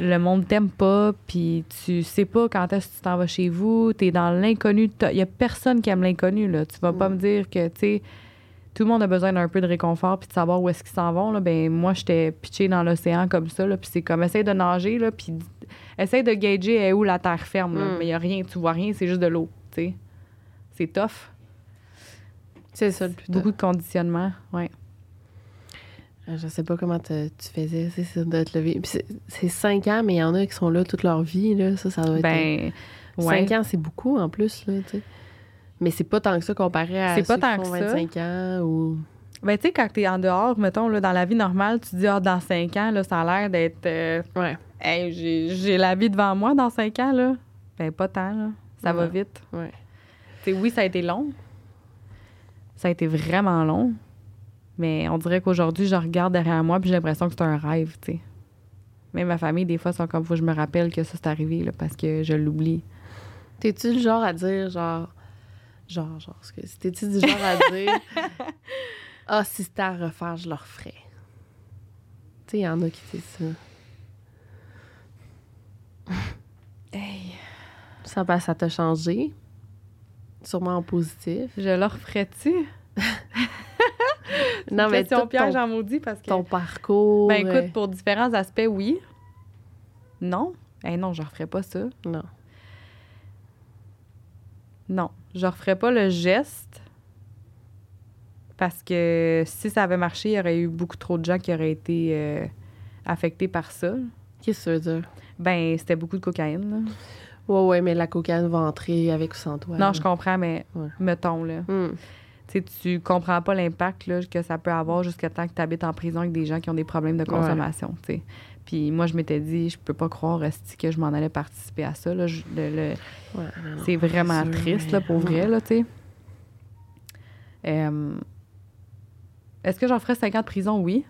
le monde t'aime pas, puis tu sais pas quand est-ce que tu t'en vas chez vous, t'es dans l'inconnu. Il y a personne qui aime l'inconnu, là. Tu vas pas Mm. me dire que, tu sais, tout le monde a besoin d'un peu de réconfort puis de savoir où est-ce qu'ils s'en vont, là. Ben, moi, j'étais pitchée dans l'océan comme ça, là, puis c'est comme, essaye de nager, là, puis essaye de gager est où la terre ferme, là. Mm. Mais il y a rien, tu vois rien, c'est juste de l'eau, tu sais. C'est tough. C'est ça le plus Beaucoup de conditionnement, ouais. Tough. Je sais pas comment te- tu faisais, c'est ça, de te lever. C'est- cinq ans, mais il y en a qui sont là toute leur vie, là. Ça, ça doit être... Ben, ouais. Cinq ans, c'est beaucoup, en plus, là, tu sais. Mais c'est pas tant que ça comparé à C'est pas ceux tant qui font que ça. 25 ans ou... Ben, tu sais, quand t'es en dehors, mettons, là, dans la vie normale, tu dis, ah, dans cinq ans, là, ça a l'air d'être. euh, Ouais. Hey, j'ai j'ai la vie devant moi dans cinq ans, là. Ben, pas tant, là. Ça va vite. Ouais. Tu sais, oui, ça a été long. Ça a été vraiment long. Mais on dirait qu'aujourd'hui, je regarde derrière moi puis j'ai l'impression que c'est un rêve, tu sais. Même ma famille, des fois, sont comme, faut que je me rappelle que ça, c'est arrivé, là, parce que je l'oublie. T'es-tu le genre à dire, genre. Genre, genre. T'es-tu du genre à dire. Ah, si c'était à refaire, je le referais. Tu sais, il y en a qui disent ça. Hey. Ça, ben, ça t'a changé. Sûrement en positif. Je le referais-tu? Non, mais Question piège en maudit parce que. ton parcours. Ben euh, écoute, pour différents aspects, oui. Non? Eh non, je referais pas ça. Non. Non, je referais pas le geste parce que si ça avait marché, il y aurait eu beaucoup trop de gens qui auraient été euh, affectés par ça. Qu'est-ce que ça veut dire? Ben, c'était beaucoup de cocaïne. là. Ouais, ouais, mais la cocaïne va entrer avec ou sans toi. Non, là. je comprends, mais Ouais. mettons, là. Hmm. Tu tu comprends pas l'impact là, que ça peut avoir jusqu'à temps que tu habites en prison avec des gens qui ont des problèmes de consommation. Puis moi, je m'étais dit, je peux pas croire que je m'en allais participer à ça. Là. Je- le- le- Ouais, non, non, c'est vraiment sûr, triste, là, pour vrai, là, tu sais. Euh, Est-ce que j'en ferais 5 ans de prison? Oui.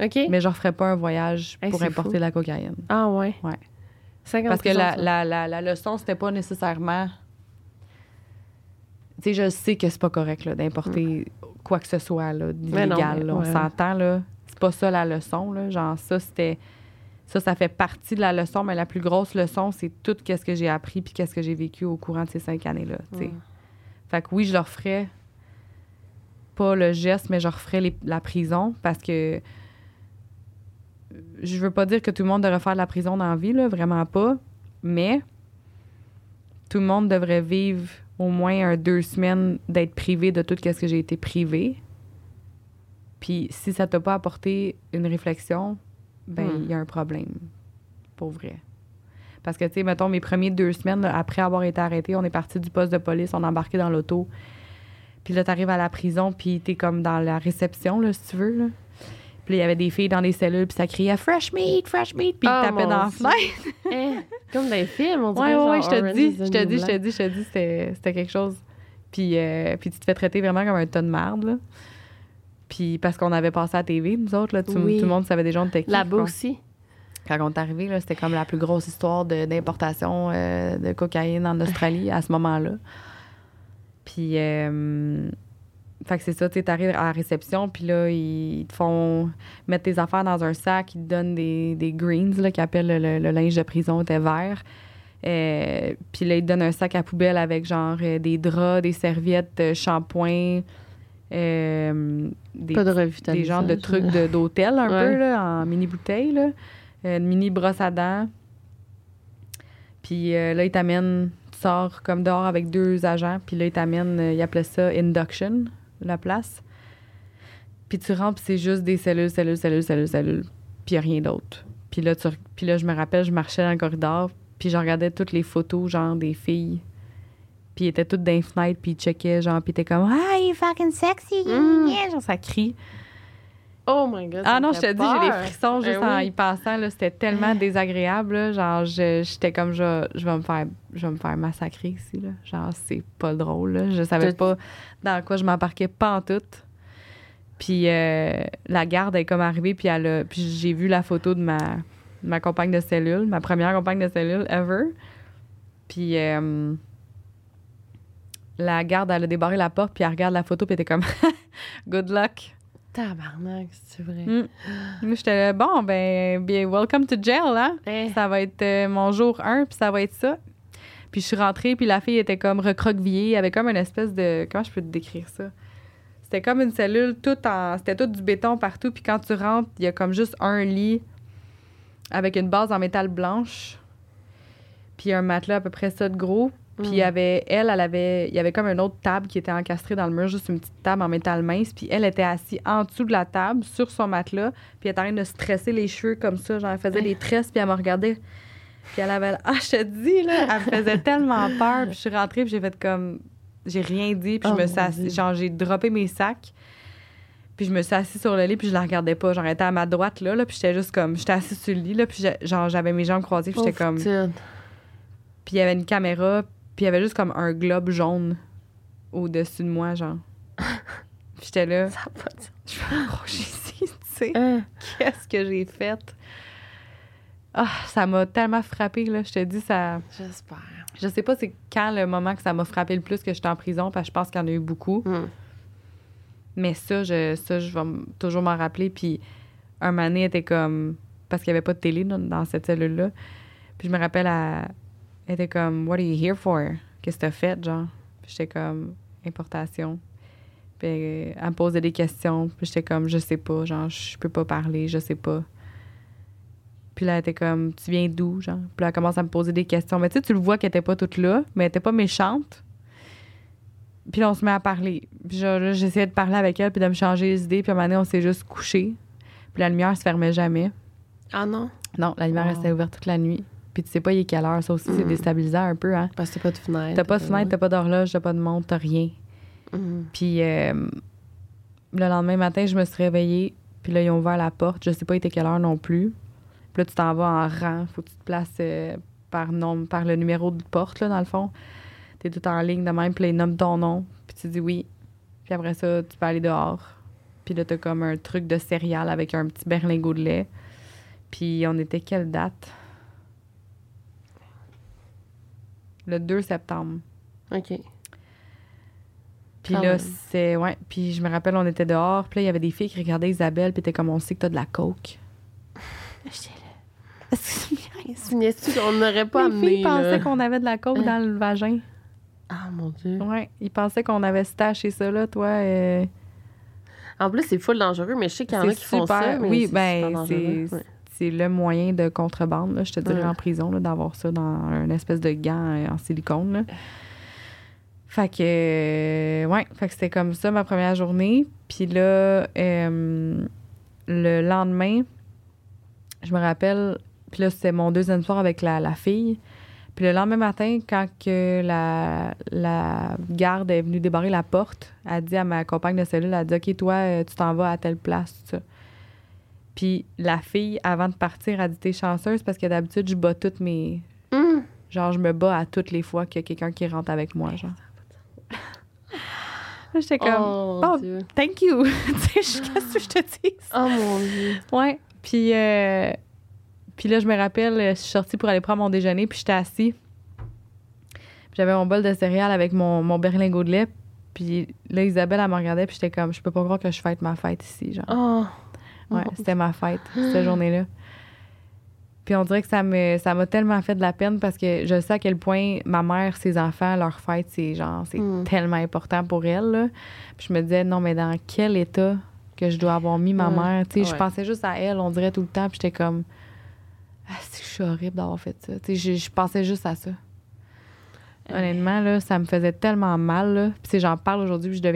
OK. Mais je referais pas un voyage Hey, pour importer fou. de la cocaïne. Ah, ouais? Ouais. 50 Parce que la, la, la, la leçon, c'était pas nécessairement. Tu sais, je sais que c'est pas correct d'importer quoi que ce soit d'illégal. On s'entend, là. C'est pas ça la leçon, là. Genre, ça, c'était. Ça, ça fait partie de la leçon, mais la plus grosse leçon, c'est tout ce que j'ai appris puis qu'est-ce que j'ai vécu au courant de ces cinq années-là. Ouais. Fait que oui, je leur ferais pas le geste, mais je referais les- la prison parce que je veux pas dire que tout le monde devrait faire de la prison dans la vie, là, vraiment pas. Mais tout le monde devrait vivre au moins un deux semaines d'être privé de tout ce que j'ai été privé. Puis si ça t'a pas apporté une réflexion, ben il Hmm. y a un problème. Pour vrai. Parce que, tu sais, mettons, mes premiers deux semaines, là, après avoir été arrêté, on est parti du poste de police, on a embarqué dans l'auto. Puis là, t'arrives à la prison, puis t'es comme dans la réception, là, si tu veux, là. Puis il y avait des filles dans les cellules, puis ça criait « Fresh meat, fresh meat », puis ils Oh, tapaient dans la fenêtre. Eh, comme dans les films, on dirait. Ouais, je te dis, je te dis, je te dis, je te dis, c'était quelque chose. Puis, euh, puis tu te fais traiter vraiment comme un tas de merde, là. Puis parce qu'on avait passé à la TV, nous autres, là, tout, Oui. tout le monde savait déjà on était qui. Là-bas aussi. Quand on est arrivé, là, c'était comme la plus grosse histoire de- d'importation euh, de cocaïne en Australie à ce moment-là. Puis, euh, fait que c'est ça, tu sais, t'arrives à la réception, puis là, ils te font mettre tes affaires dans un sac, ils te donnent des, des greens, là, qu'ils appellent le, le- le linge de prison, était vert. Euh, puis là, ils te donnent un sac à poubelle avec genre euh, des draps, des serviettes, euh, shampoing, des, Pas de des genres de trucs de- d'hôtel un Ouais. peu, là, en mini bouteille, là. Une mini brosse à dents. Puis là, ils t'amènent, tu sors comme dehors avec deux agents, puis là, ils t'amènent, ils appelaient ça induction, la place. Puis tu rentres, puis c'est juste des cellules, cellules, cellules, cellules, cellules, puis rien d'autre. Puis là, tu, puis là, je me rappelle, je marchais dans le corridor, puis je regardais toutes les photos, genre, des filles. Puis ils étaient toutes dans les fenêtres, puis ils checkaient, genre, puis ils étaient comme « Ah, you fucking sexy! Mm. yeah. Genre, ça crie. Oh my god. Ah non, je te dis, j'ai des frissons juste Eh en y passant. C'était tellement désagréable. là. Genre, je- j'étais comme, je, je, vais me faire, je vais me faire massacrer ici. Là. Genre, c'est pas drôle. Là. Je savais pas dans quoi je m'embarquais pas en tout. Puis euh, la garde est comme arrivée, puis, elle a- puis j'ai vu la photo de ma, de ma compagne de cellule, ma première compagne de cellule ever. Puis euh, la garde, elle a débarré la porte, puis elle regarde la photo, puis elle était comme « Good luck ». Tabarnak, c'est vrai. Mm. Moi, j'étais là, bon, ben, bien, welcome to jail, hein? Eh, Ça va être euh, mon jour 1, puis ça va être ça. Puis je suis rentrée, puis la fille était comme recroquevillée, avait comme une espèce de. Comment je peux te décrire ça? C'était comme une cellule, toute en. C'était tout du béton partout, puis quand tu rentres, il y a comme juste un lit avec une base en métal blanche, puis un matelas à peu près ça de gros. Puis il y Mm. avait, elle, elle avait, il y avait comme une autre table qui était encastrée dans le mur, juste une petite table en métal mince. Puis elle était assise en dessous de la table, sur son matelas. Puis elle était en train de se tresser les cheveux comme ça. Genre, elle faisait des tresses, puis elle me regardait. Puis elle avait, ah, je te dis, là, elle me faisait tellement peur. Puis je suis rentrée, puis j'ai fait comme, j'ai rien dit. Puis Oh je me suis genre, j'ai droppé mes sacs. Puis je me suis assise sur le lit, puis je la regardais pas. Genre, elle était à ma droite, là, là puis j'étais juste comme, j'étais assise sur le lit, là, puis genre, j'avais mes jambes croisées, puis j'étais comme, puis il y avait une caméra, puis il y avait juste comme un globe jaune au-dessus de moi, genre. Puis j'étais là, Ça a pas de je vais ici, tu sais. Hein? Qu'est-ce que j'ai fait? Ah, ça m'a tellement frappé, là. Je te dis, ça. J'espère. Je sais pas c'est quand le moment que ça m'a frappé le plus que j'étais en prison, parce que je pense qu'il y en a eu beaucoup. Hum. Mais ça, je, ça, je vais toujours m'en rappeler. Puis un elle était comme. Parce qu'il n'y avait pas de télé dans, dans cette cellule-là. Puis je me rappelle, elle, elle était comme, What are you here for? Qu'est-ce que t'as fait, genre? Puis j'étais comme, Importation. Puis euh, elle me posait des questions. Puis j'étais comme, Je sais pas, genre, je peux pas parler, je sais pas. Puis là, elle était comme, Tu viens d'où, genre? Puis là, elle commence à me poser des questions. Mais tu sais, tu le vois qu'elle était pas toute là, mais elle était pas méchante. Puis là, on se met à parler. Puis j'essayais de parler avec elle, puis de me changer les idées. Puis à un moment donné, on s'est juste couché. Puis la lumière se fermait jamais. Ah non? Non, la lumière Wow. restait ouverte toute la nuit. Puis tu sais pas, il est quelle heure. Ça aussi, c'est Mm. déstabilisant un peu, hein. Parce que t'as pas de fenêtre. T'as pas de fenêtre, t'as pas d'horloge, t'as pas de montre, t'as rien. Hum. Puis euh, le lendemain matin, je me suis réveillée. Puis là, ils ont ouvert la porte. Je sais pas, il était quelle heure non plus. Puis là, tu t'en vas en rang. Faut que tu te places euh, par, nom, par le numéro de porte, là, dans le fond. T'es tout en ligne de même. Puis là, ils nomment ton nom. Puis tu dis oui. Puis après ça, tu peux aller dehors. Puis là, t'as comme un truc de céréales avec un petit berlingot de lait. Puis on était quelle date? Le 2 septembre. OK. Puis là, c'est. Ouais. Puis je me rappelle, on était dehors. Puis là, il y avait des filles qui regardaient Isabelle. Puis t'es comme, on sait que t'as de la coke. J'étais là. Est-ce que tu qu'on n'aurait pas Les amené, filles pensaient qu'on avait de la coke Hein? dans le vagin. Ah, mon Dieu. Ouais. Ils pensaient qu'on avait stashé ça, là, toi. euh, En plus, c'est full dangereux, mais je sais qu'il y en a C'est qui font super. ça, mais Oui, c'est ben, c'est-. C'est le moyen de contrebande, là, je te dirais, Ouais. en prison, là, d'avoir ça dans un espèce de gant euh, en silicone. Là. Fait que, euh, ouais, fait que c'était comme ça ma première journée. Puis là, euh, le lendemain, je me rappelle, puis là, c'était mon deuxième soir avec la, la fille. Puis le lendemain matin, quand que la, la garde est venue débarrer la porte, elle a dit à ma compagne de cellule, elle a dit, OK, toi, tu t'en vas à telle place, tout ça. Puis la fille, avant de partir, a dit, t'es chanceuse parce que d'habitude, je bats toutes mes... Hum. Genre, je me bats à toutes les fois qu'il y a quelqu'un qui rentre avec moi, genre. J'étais comme, Oh, oh, Dieu. thank you. Tu sais, je- qu'est-ce que je te dis? Oh, mon Dieu. Ouais. Puis, euh, puis là, je me rappelle, je suis sortie pour aller prendre mon déjeuner, puis j'étais assis. Puis j'avais mon bol de céréales avec mon, mon berlingot de lait. Puis là, Isabelle, elle me regardait, puis j'étais comme, je peux pas croire que je fête ma fête ici, genre. Oh. Ouais, c'était ma fête, cette journée-là. Puis on dirait que ça me ça m'a tellement fait de la peine parce que je sais à quel point ma mère, ses enfants, leur fête, c'est genre, c'est Mm. tellement important pour elle. là. Puis je me disais, non, mais dans quel état que je dois avoir mis ma mère? Tu sais, je pensais juste à elle, on dirait tout le temps. Puis j'étais comme, ah, c'est que je suis horrible d'avoir fait ça. Tu sais, je, je pensais juste à ça. Honnêtement, là, ça me faisait tellement mal. Là. Puis sais, j'en parle aujourd'hui, je deviens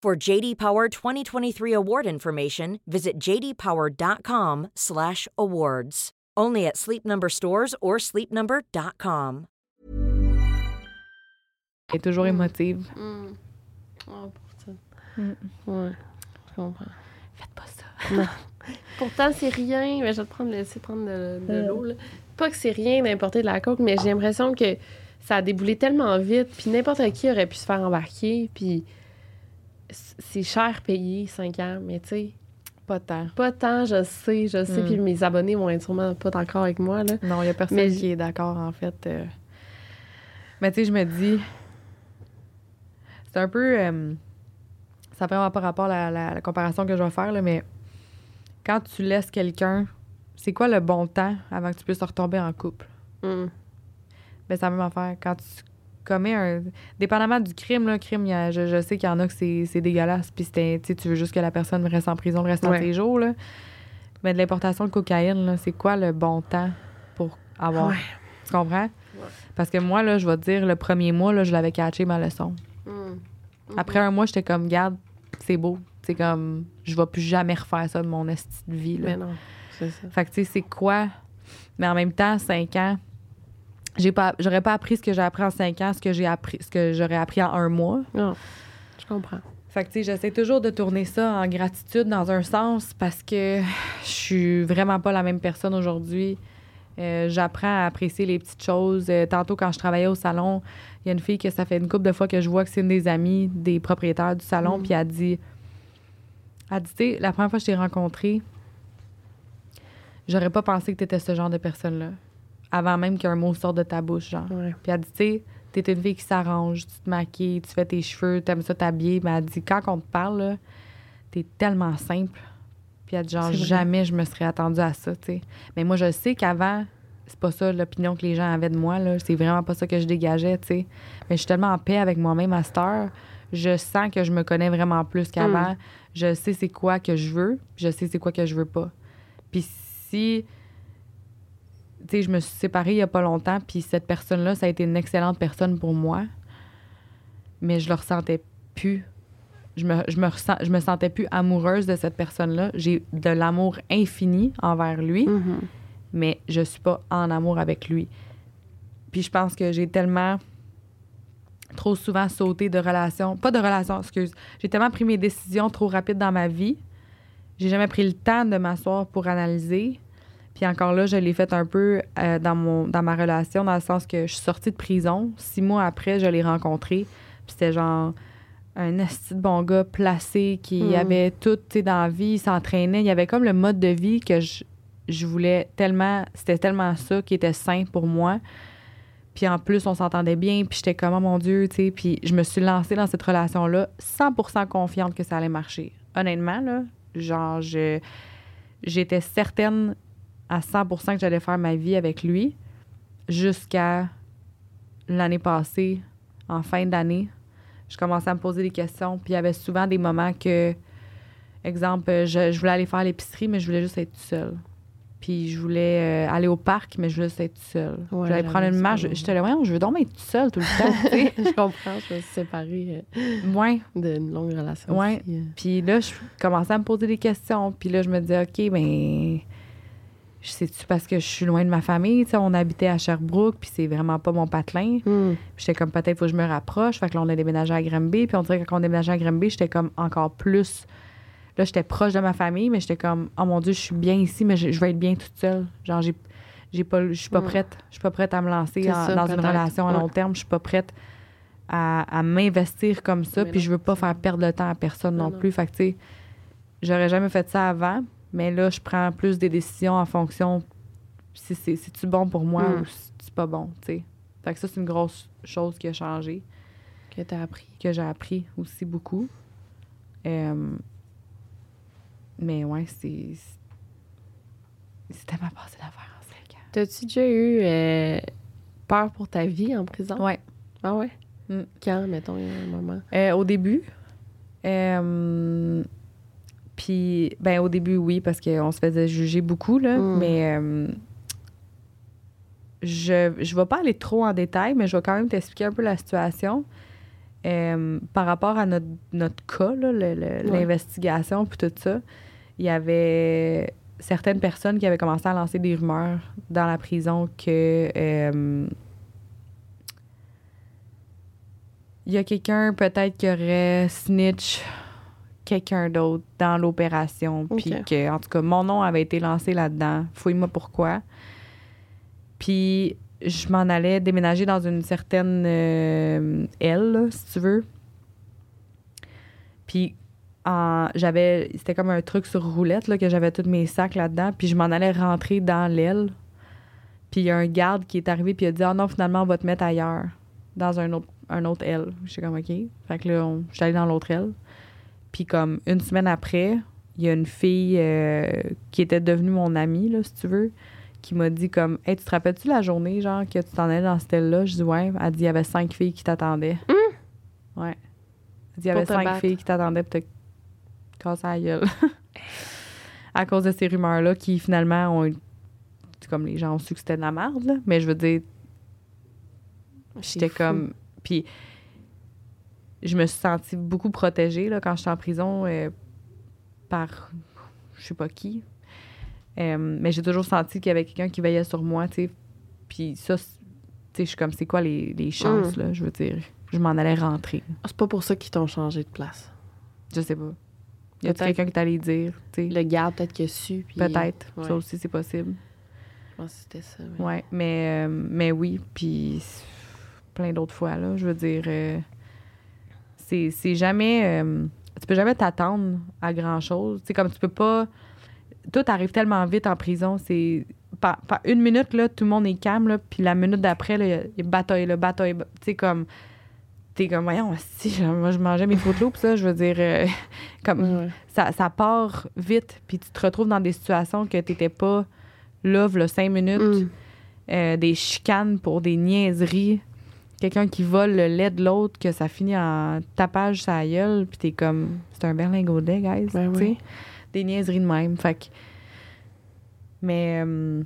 For JD Power 2023 award information, visit jdpower.com/awards. Only at Sleep Number stores or sleepnumber.com. toujours émotive. Oh, pour ça. Mm. Ouais, je comprends. Faites pas ça. Pourtant, c'est rien. Mais je vais te prendre, laisser prendre de, de Euh. l'eau. là. Pas que c'est rien d'importer de la coke, mais j'ai l'impression que ça a déboulé tellement vite. Puis n'importe qui aurait pu se faire embarquer. Puis c'est cher payé, 5 ans. Mais tu sais, Pas tant. pas tant, je sais, je sais. Mm. Puis mes abonnés vont être sûrement pas d'accord avec moi. Là. Non, il n'y a personne Mais- qui est d'accord, en fait. euh. Mais tu sais, je me dis. C'est un peu. euh, Ça n'a vraiment pas rapport à la, la- la comparaison que je vais faire, là, mais quand tu laisses quelqu'un, c'est quoi le bon temps avant que tu puisses retomber en couple? Hum. Ben, c'est la même affaire. Quand tu commets un. Dépendamment du crime, là, crime, il y a- je, je sais qu'il y en a que c'est c'est dégueulasse. Puis c'était- tu veux juste que la personne reste en prison le restant Ouais. de ses jours. Là. Mais de l'importation de cocaïne, là, c'est quoi le bon temps pour avoir? Ouais. Tu comprends? Parce que moi, là, je vais te dire, le premier mois, là, je l'avais catché ma leçon. Hum. Après un mois, j'étais comme, garde, c'est beau. C'est comme, je vais plus jamais refaire ça de mon esti de vie. Là. Mais non, c'est ça. Fait que, tu sais, c'est quoi? Mais en même temps, cinq ans, j'ai pas, j'aurais pas appris ce que j'ai appris en cinq ans, ce que j'ai appris, ce que j'aurais appris en un mois. Non, je comprends. Fait que, tu sais, j'essaie toujours de tourner ça en gratitude dans un sens parce que je suis vraiment pas la même personne aujourd'hui. Euh, J'apprends à apprécier les petites choses. Euh, tantôt, quand je travaillais au salon, il y a une fille que ça fait une couple de fois que je vois que c'est une des amies des propriétaires du salon, Mm. puis elle dit, elle dit, tu sais, la première fois que je t'ai rencontré, j'aurais pas pensé que tu étais ce genre de personne-là. Avant même qu'un mot sorte de ta bouche, genre. Ouais. Puis elle dit, tu sais, t'es une fille qui s'arrange, tu te maquilles, tu fais tes cheveux, t'aimes ça t'habiller. Mais elle dit, quand on te parle, là, t'es tellement simple. Puis elle dit, genre, jamais je me serais attendue à ça, tu sais. Mais moi, je sais qu'avant, c'est pas ça l'opinion que les gens avaient de moi, là. C'est vraiment pas ça que je dégageais, tu sais. Mais je suis tellement en paix avec moi-même à cette heure. Je sens que je me connais vraiment plus qu'avant. Je sais c'est quoi que je veux, je sais c'est quoi que je veux pas. Puis si je me suis séparée il y a pas longtemps, puis cette personne-là, ça a été une excellente personne pour moi, mais je le ressentais plus. Je me, je me, ressens, je me sentais plus amoureuse de cette personne-là. J'ai de l'amour infini envers lui, Mhm. mais je suis pas en amour avec lui. Puis je pense que j'ai tellement trop souvent sauté de relations, pas de relations, excuse. J'ai tellement pris mes décisions trop rapides dans ma vie. J'ai jamais pris le temps de m'asseoir pour analyser. Puis encore là, je l'ai fait un peu euh, dans, mon, dans ma relation, dans le sens que je suis sortie de prison. Six mois après, je l'ai rencontré. Puis c'était genre un esti de bon gars placé qui Mm. avait tout tu sais, dans la vie, il s'entraînait. Il y avait comme le mode de vie que je, je voulais tellement. C'était tellement ça qui était sain pour moi. Puis en plus, on s'entendait bien. Puis j'étais comme, oh mon Dieu, tu sais. Puis je me suis lancée dans cette relation-là 100% confiante que ça allait marcher. Honnêtement, là, genre, je- j'étais certaine à 100% que j'allais faire ma vie avec lui jusqu'à l'année passée, en fin d'année. Je commençais à me poser des questions. Puis il y avait souvent des moments que, exemple, je, je voulais aller faire l'épicerie, mais je voulais juste être seule. Puis je voulais euh, aller au parc, mais je voulais juste être toute seule. Ouais, J'allais prendre une marche. J'étais là, voyons, je veux donc être toute seule tout le temps. je comprends, je me suis séparée euh, ouais. d'une longue relation. Ouais. aussi, euh. Puis là, je commençais à me poser des questions. Puis là, je me disais, OK, ben, je sais-tu parce que je suis loin de ma famille? On habitait à Sherbrooke, puis c'est vraiment pas mon patelin. Hmm. Puis j'étais comme, peut-être faut que je me rapproche. Fait que là, on a déménagé à Granby. Puis on dirait que quand on déménageait à Granby, j'étais comme encore plus. Là, j'étais proche de ma famille, mais j'étais comme, oh mon Dieu, je suis bien ici, mais je, vais être bien toute seule. Genre, j'ai. J'ai pas, je suis pas Mm. prête. Je suis pas prête à me lancer C'est en- ça, dans une relation à long terme. Je suis pas prête à, à m'investir comme ça. Puis je veux pas faire perdre le temps à personne Non, non, non. plus. Fait que, tu sais, j'aurais jamais fait ça avant, mais là, je prends plus des décisions en fonction si c'est c'est-tu bon pour moi Mm. ou si c'est pas bon, tu sais. Fait que ça, c'est une grosse chose qui a changé, Que t'as appris. que j'ai appris aussi beaucoup. Euh, mais ouais, c'est. C'est tellement passé d'affaires en cinq ans. T'as-tu déjà eu euh, peur pour ta vie en prison? Ouais. Ah ouais? Mm. Quand, mettons, il y a un moment? Euh, au début. Puis, ben, au début, oui, parce qu'on se faisait juger beaucoup, là. Mm. Mais euh, je je vais pas aller trop en détail, mais je vais quand même t'expliquer un peu la situation. Euh, par rapport à notre, notre cas, l'investigation, puis tout ça, il y avait certaines personnes qui avaient commencé à lancer des rumeurs dans la prison que euh, il y a quelqu'un peut-être qui aurait snitch quelqu'un d'autre dans l'opération. Puis que, en tout cas, mon nom avait été lancé là-dedans. Fouille-moi pourquoi. Puis je m'en allais déménager dans une certaine euh, aile, là, si tu veux. Puis j'avais c'était comme un truc sur roulette là, que j'avais tous mes sacs là-dedans puis je m'en allais rentrer dans l'aile puis il y a un garde qui est arrivé puis il a dit ah non finalement on va te mettre ailleurs dans un autre un autre aile j'étais comme ok fait que là je suis allée dans l'autre aile puis comme une semaine après il y a une fille euh, qui était devenue mon amie là si tu veux qui m'a dit comme hey tu te rappelles-tu la journée genre que tu t'en allais dans cette là je dis ouais elle dit il y avait cinq filles qui t'attendaient. Ouais elle dit il y avait cinq battre. filles qui t'attendaient pour te casser la gueule. À cause de ces rumeurs là qui finalement ont comme les gens ont su que c'était de la merde là. Mais je veux dire j'étais comme puis je me suis sentie beaucoup protégée là, quand j'étais en prison euh, par je sais pas qui. Euh, mais j'ai toujours senti qu'il y avait quelqu'un qui veillait sur moi, tu sais. Puis ça, tu sais, je suis comme, c'est quoi les, les chances, Mm. là, je veux dire. Je m'en allais rentrer. Ah, C'est pas pour ça qu'ils t'ont changé de place. Je sais pas. Y a quelqu'un qui t'allait dire, tu sais? Le garde, peut-être qu'il a su. puis- Peut-être. Ouais. Ça aussi, c'est possible. Je pense que c'était ça. mais- Ouais, mais, euh, mais oui, puis plein d'autres fois, là. Je veux dire, c'est c'est jamais. euh, tu peux jamais t'attendre à grand-chose. Tu comme tu peux pas. Tout arrive tellement vite en prison. C'est. Par, par une minute, là, tout le monde est calme, là, puis la minute d'après, là, il y a- bataille, là, bataille. Tu sais, comme. T'es comme, voyons, si, moi, je mangeais mes Fruit Loops, ça, je veux dire, euh, comme, Ouais, ça, ça part vite, puis tu te retrouves dans des situations que t'étais pas là, v'là cinq minutes Mm. euh, des chicanes pour des niaiseries. Quelqu'un qui vole le lait de l'autre, que ça finit en tapage sa gueule, puis t'es comme, c'est un berlingot de lait, guys. Ben oui. Des niaiseries de même. Fait que- Mais euh,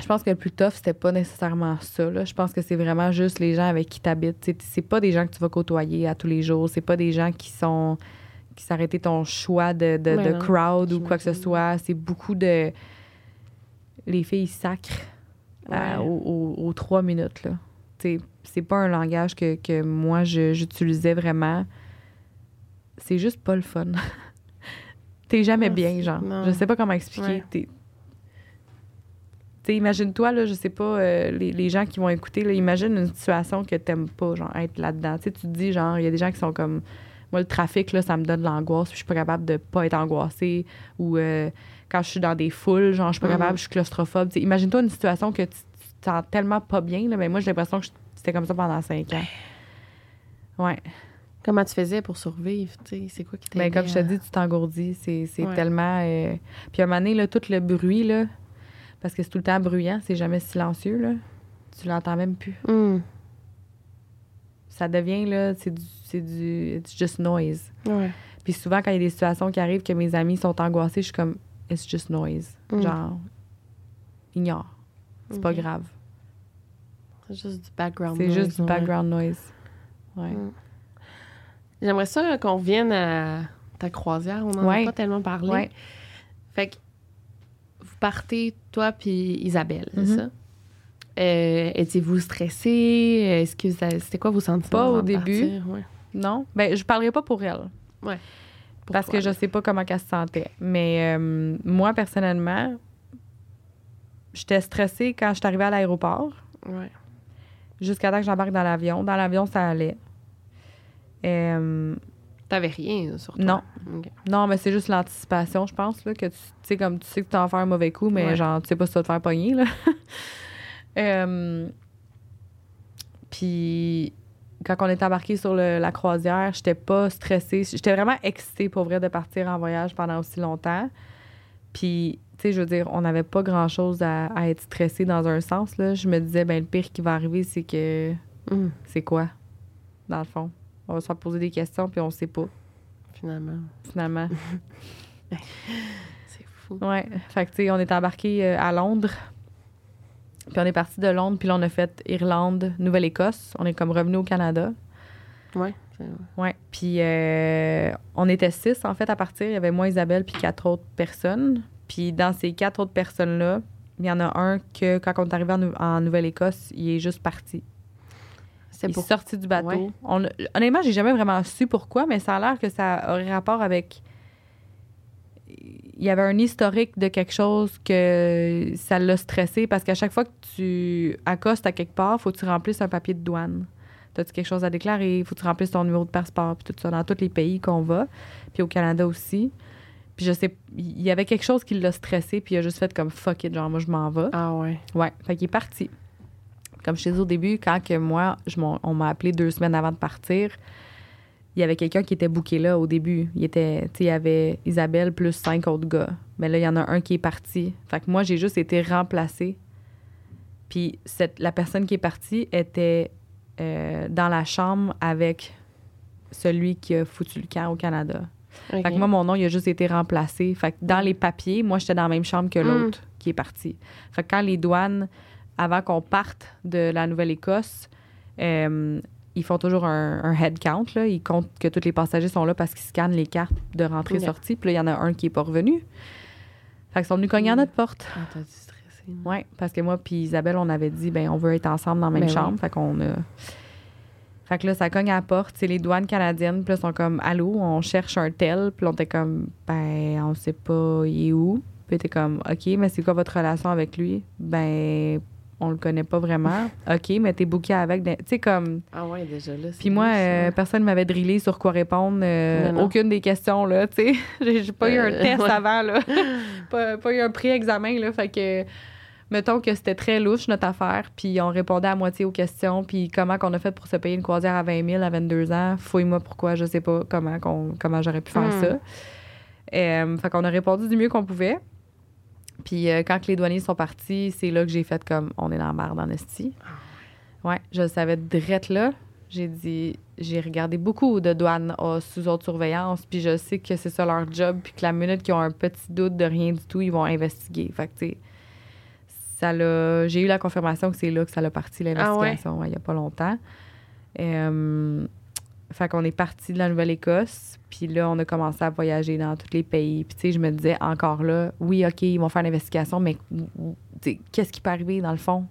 je pense que le plus tough, c'était pas nécessairement ça. là. Je pense que c'est vraiment juste les gens avec qui t'habites. C'est pas des gens que tu vas côtoyer à tous les jours. C'est pas des gens qui sont qui s'arrêtent ton choix de, de, de non, crowd ou quoi que ce soit. C'est beaucoup de. Les filles sacrent à- Ouais. aux, aux- aux trois minutes. Là. C'est pas un langage que, que moi j'utilisais vraiment. C'est juste pas le fun. T'es jamais bien, genre. non. Je sais pas comment expliquer. Ouais. T'es- T'sais, imagine-toi, là, je sais pas, euh, les, les gens qui vont écouter, là, imagine une situation que t'aimes pas, genre, être là-dedans. Tu te dis, genre, il y a des gens qui sont comme, moi, le trafic, là, ça me donne de l'angoisse, je suis pas capable de pas être angoissée. Ou euh, quand je suis dans des foules, genre, je suis pas Mhm. capable, je suis claustrophobe. T'sais, imagine-toi une situation que tu, sens tellement pas bien, là, mais moi, j'ai l'impression que c'était comme ça pendant cinq ans. Ouais. Comment tu faisais pour survivre? C'est quoi qui Ben, t'aidait comme je te dis, tu t'engourdis. C'est c'est Ouais. tellement. euh, Puis à un moment donné, là, tout le bruit, là, parce que c'est tout le temps bruyant, c'est jamais silencieux, là. Tu l'entends même plus. Mm. Ça devient, là, c'est du. C'est du. It's just noise. Ouais. Puis souvent, quand il y a des situations qui arrivent que mes amis sont angoissés, je suis comme, it's just noise. Mm. Genre, ignore. C'est pas grave. C'est juste du background C'est noise, juste du ouais. background noise. Ouais. Mm. J'aimerais ça qu'on revienne à ta croisière. On n'en Ouais. a pas tellement parlé. Ouais. Fait que vous partez, toi puis Isabelle, c'est Mhm. ça? Euh, Étiez-vous stressé? Est-ce que c'était quoi vos sentiments? Pas au début. partir? Ouais. Non? Ben, je parlerai pas pour elle. Parce Pourquoi? que je sais pas comment elle se sentait. Mais euh, moi, personnellement, j'étais stressée quand je suis arrivée à l'aéroport, Ouais. jusqu'à temps que j'embarque dans l'avion. Dans l'avion, ça allait. Euh, T'avais rien sur toi? Non. Non, mais c'est juste l'anticipation, je pense, là, que tu sais, comme tu sais que tu vas en faire un mauvais coup, mais Ouais. genre, tu sais pas si tu vas te faire pogner, là. Euh, Puis, quand on est embarqué sur le- la croisière, j'étais pas stressée. J'étais vraiment excitée pour vrai de partir en voyage pendant aussi longtemps. Puis, je veux dire, on n'avait pas grand-chose à, à être stressé dans un sens, là. Je me disais, ben le pire qui va arriver, c'est que... Mm, C'est quoi, dans le fond? On va se faire poser des questions, puis on sait pas, finalement. finalement. C'est fou. Ouais. Fait que, tu sais, on est embarqué euh, à Londres. Puis on est parti de Londres, puis là, on a fait Irlande, Nouvelle-Écosse. On est comme revenu au Canada. Ouais. Ouais. Puis euh, on était six, en fait, à partir. Il y avait moi, Isabelle, puis quatre autres personnes. Puis dans ces quatre autres personnes-là, il y en a un que, quand on est arrivé en, Nou- en Nouvelle-Écosse, il est juste parti. C'est Il est sorti du bateau. Ouais. On honnêtement, j'ai jamais vraiment su pourquoi, mais ça a l'air que ça aurait rapport avec. Il y avait un historique de quelque chose que ça l'a stressé parce qu'à chaque fois que tu accostes à quelque part, faut que tu remplisses un papier de douane. T'as-tu quelque chose à déclarer? Faut que tu remplisses ton numéro de passeport, puis tout ça, dans tous les pays qu'on va, puis au Canada aussi. Puis je sais, il y avait quelque chose qui l'a stressé, puis il a juste fait comme fuck it, genre moi je m'en vais. Ah ouais. Ouais, fait qu'il est parti. Comme je t'ai dit au début, quand que moi, je on m'a appelé deux semaines avant de partir, il y avait quelqu'un qui était booké là au début. Il était, il y avait Isabelle plus cinq autres gars. Mais là, il y en a un qui est parti. Fait que moi, j'ai juste été remplacée. Puis cette, la personne qui est partie était euh, dans la chambre avec celui qui a foutu le camp au Canada. Fait que moi, mon nom, il a juste été remplacé. Fait que dans les papiers, moi, j'étais dans la même chambre que l'autre qui est parti. Fait que quand les douanes, avant qu'on parte de la Nouvelle-Écosse, euh, ils font toujours un, un head count. Là. Ils comptent que tous les passagers sont là parce qu'ils scannent les cartes de rentrée-sortie. Puis là, il y en a un qui est pas revenu. Fait qu'ils sont venus cogner à notre porte. Ah, stresser. Oui, parce que moi puis Isabelle, on avait dit, ben on veut être ensemble dans la même Ben oui. chambre. Fait qu'on a... Fait que là, ça cogne à la porte. C'est les douanes canadiennes. Puis là, sont comme, allô, on cherche un tel. Puis on était comme, ben, on sait pas, il est où. Puis t'es comme, OK, mais c'est quoi votre relation avec lui? Ben, on le connaît pas vraiment. OK, mais t'es booké avec. Tu sais, comme. Ah ouais, déjà là. Puis moi, euh, personne ne m'avait drillé sur quoi répondre. euh, aucune des questions, là, tu sais. J'ai pas eu un Euh, test avant, là. pas, pas eu un pré-examen, là. Fait que, mettons que c'était très louche, notre affaire. Puis on répondait à moitié aux questions. Puis comment qu'on a fait pour se payer une croisière à 20 000 à 22 ans? Fouille-moi pourquoi, je sais pas comment, qu'on- comment j'aurais pu faire Hmm. ça. Euh, fait qu'on a répondu du mieux qu'on pouvait. Puis euh, quand que les douaniers sont partis, c'est là que j'ai fait comme on est dans la merde en esti. Ouais, je le savais direct là. J'ai dit, j'ai regardé beaucoup de douanes sous autre surveillance, puis je sais que c'est ça leur job, puis que la minute qu'ils ont un petit doute de rien du tout, ils vont investiguer. Fait que, tu sais, ça l'a. J'ai eu la confirmation que c'est là que ça l'a parti, l'investigation, ouais, il y a pas longtemps. Euh, fait qu'on est parti de la Nouvelle-Écosse, puis là, on a commencé à voyager dans tous les pays. Puis, tu sais, je me disais encore là, oui, OK, ils vont faire l'investigation, mais qu'est-ce qui peut arriver dans le fond?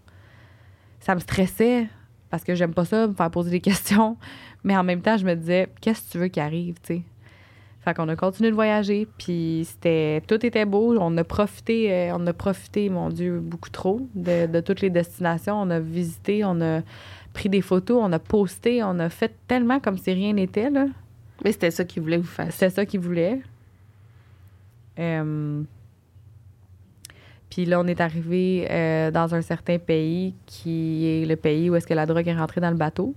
Ça me stressait parce que j'aime pas ça, me faire poser des questions. Mais en même temps, je me disais, qu'est-ce que tu veux qui arrive, tu sais? Fait qu'on a continué de voyager, puis c'était tout était beau. On a profité, euh, on a profité, mon Dieu, beaucoup trop de, de toutes les destinations. On a visité, on a pris des photos, on a posté, on a fait tellement comme si rien n'était, là. Mais c'était ça qu'ils voulaient que vous fassiez. C'était ça qu'ils voulaient. Euh, Puis là, on est arrivé euh, dans un certain pays qui est le pays où est-ce que la drogue est rentrée dans le bateau.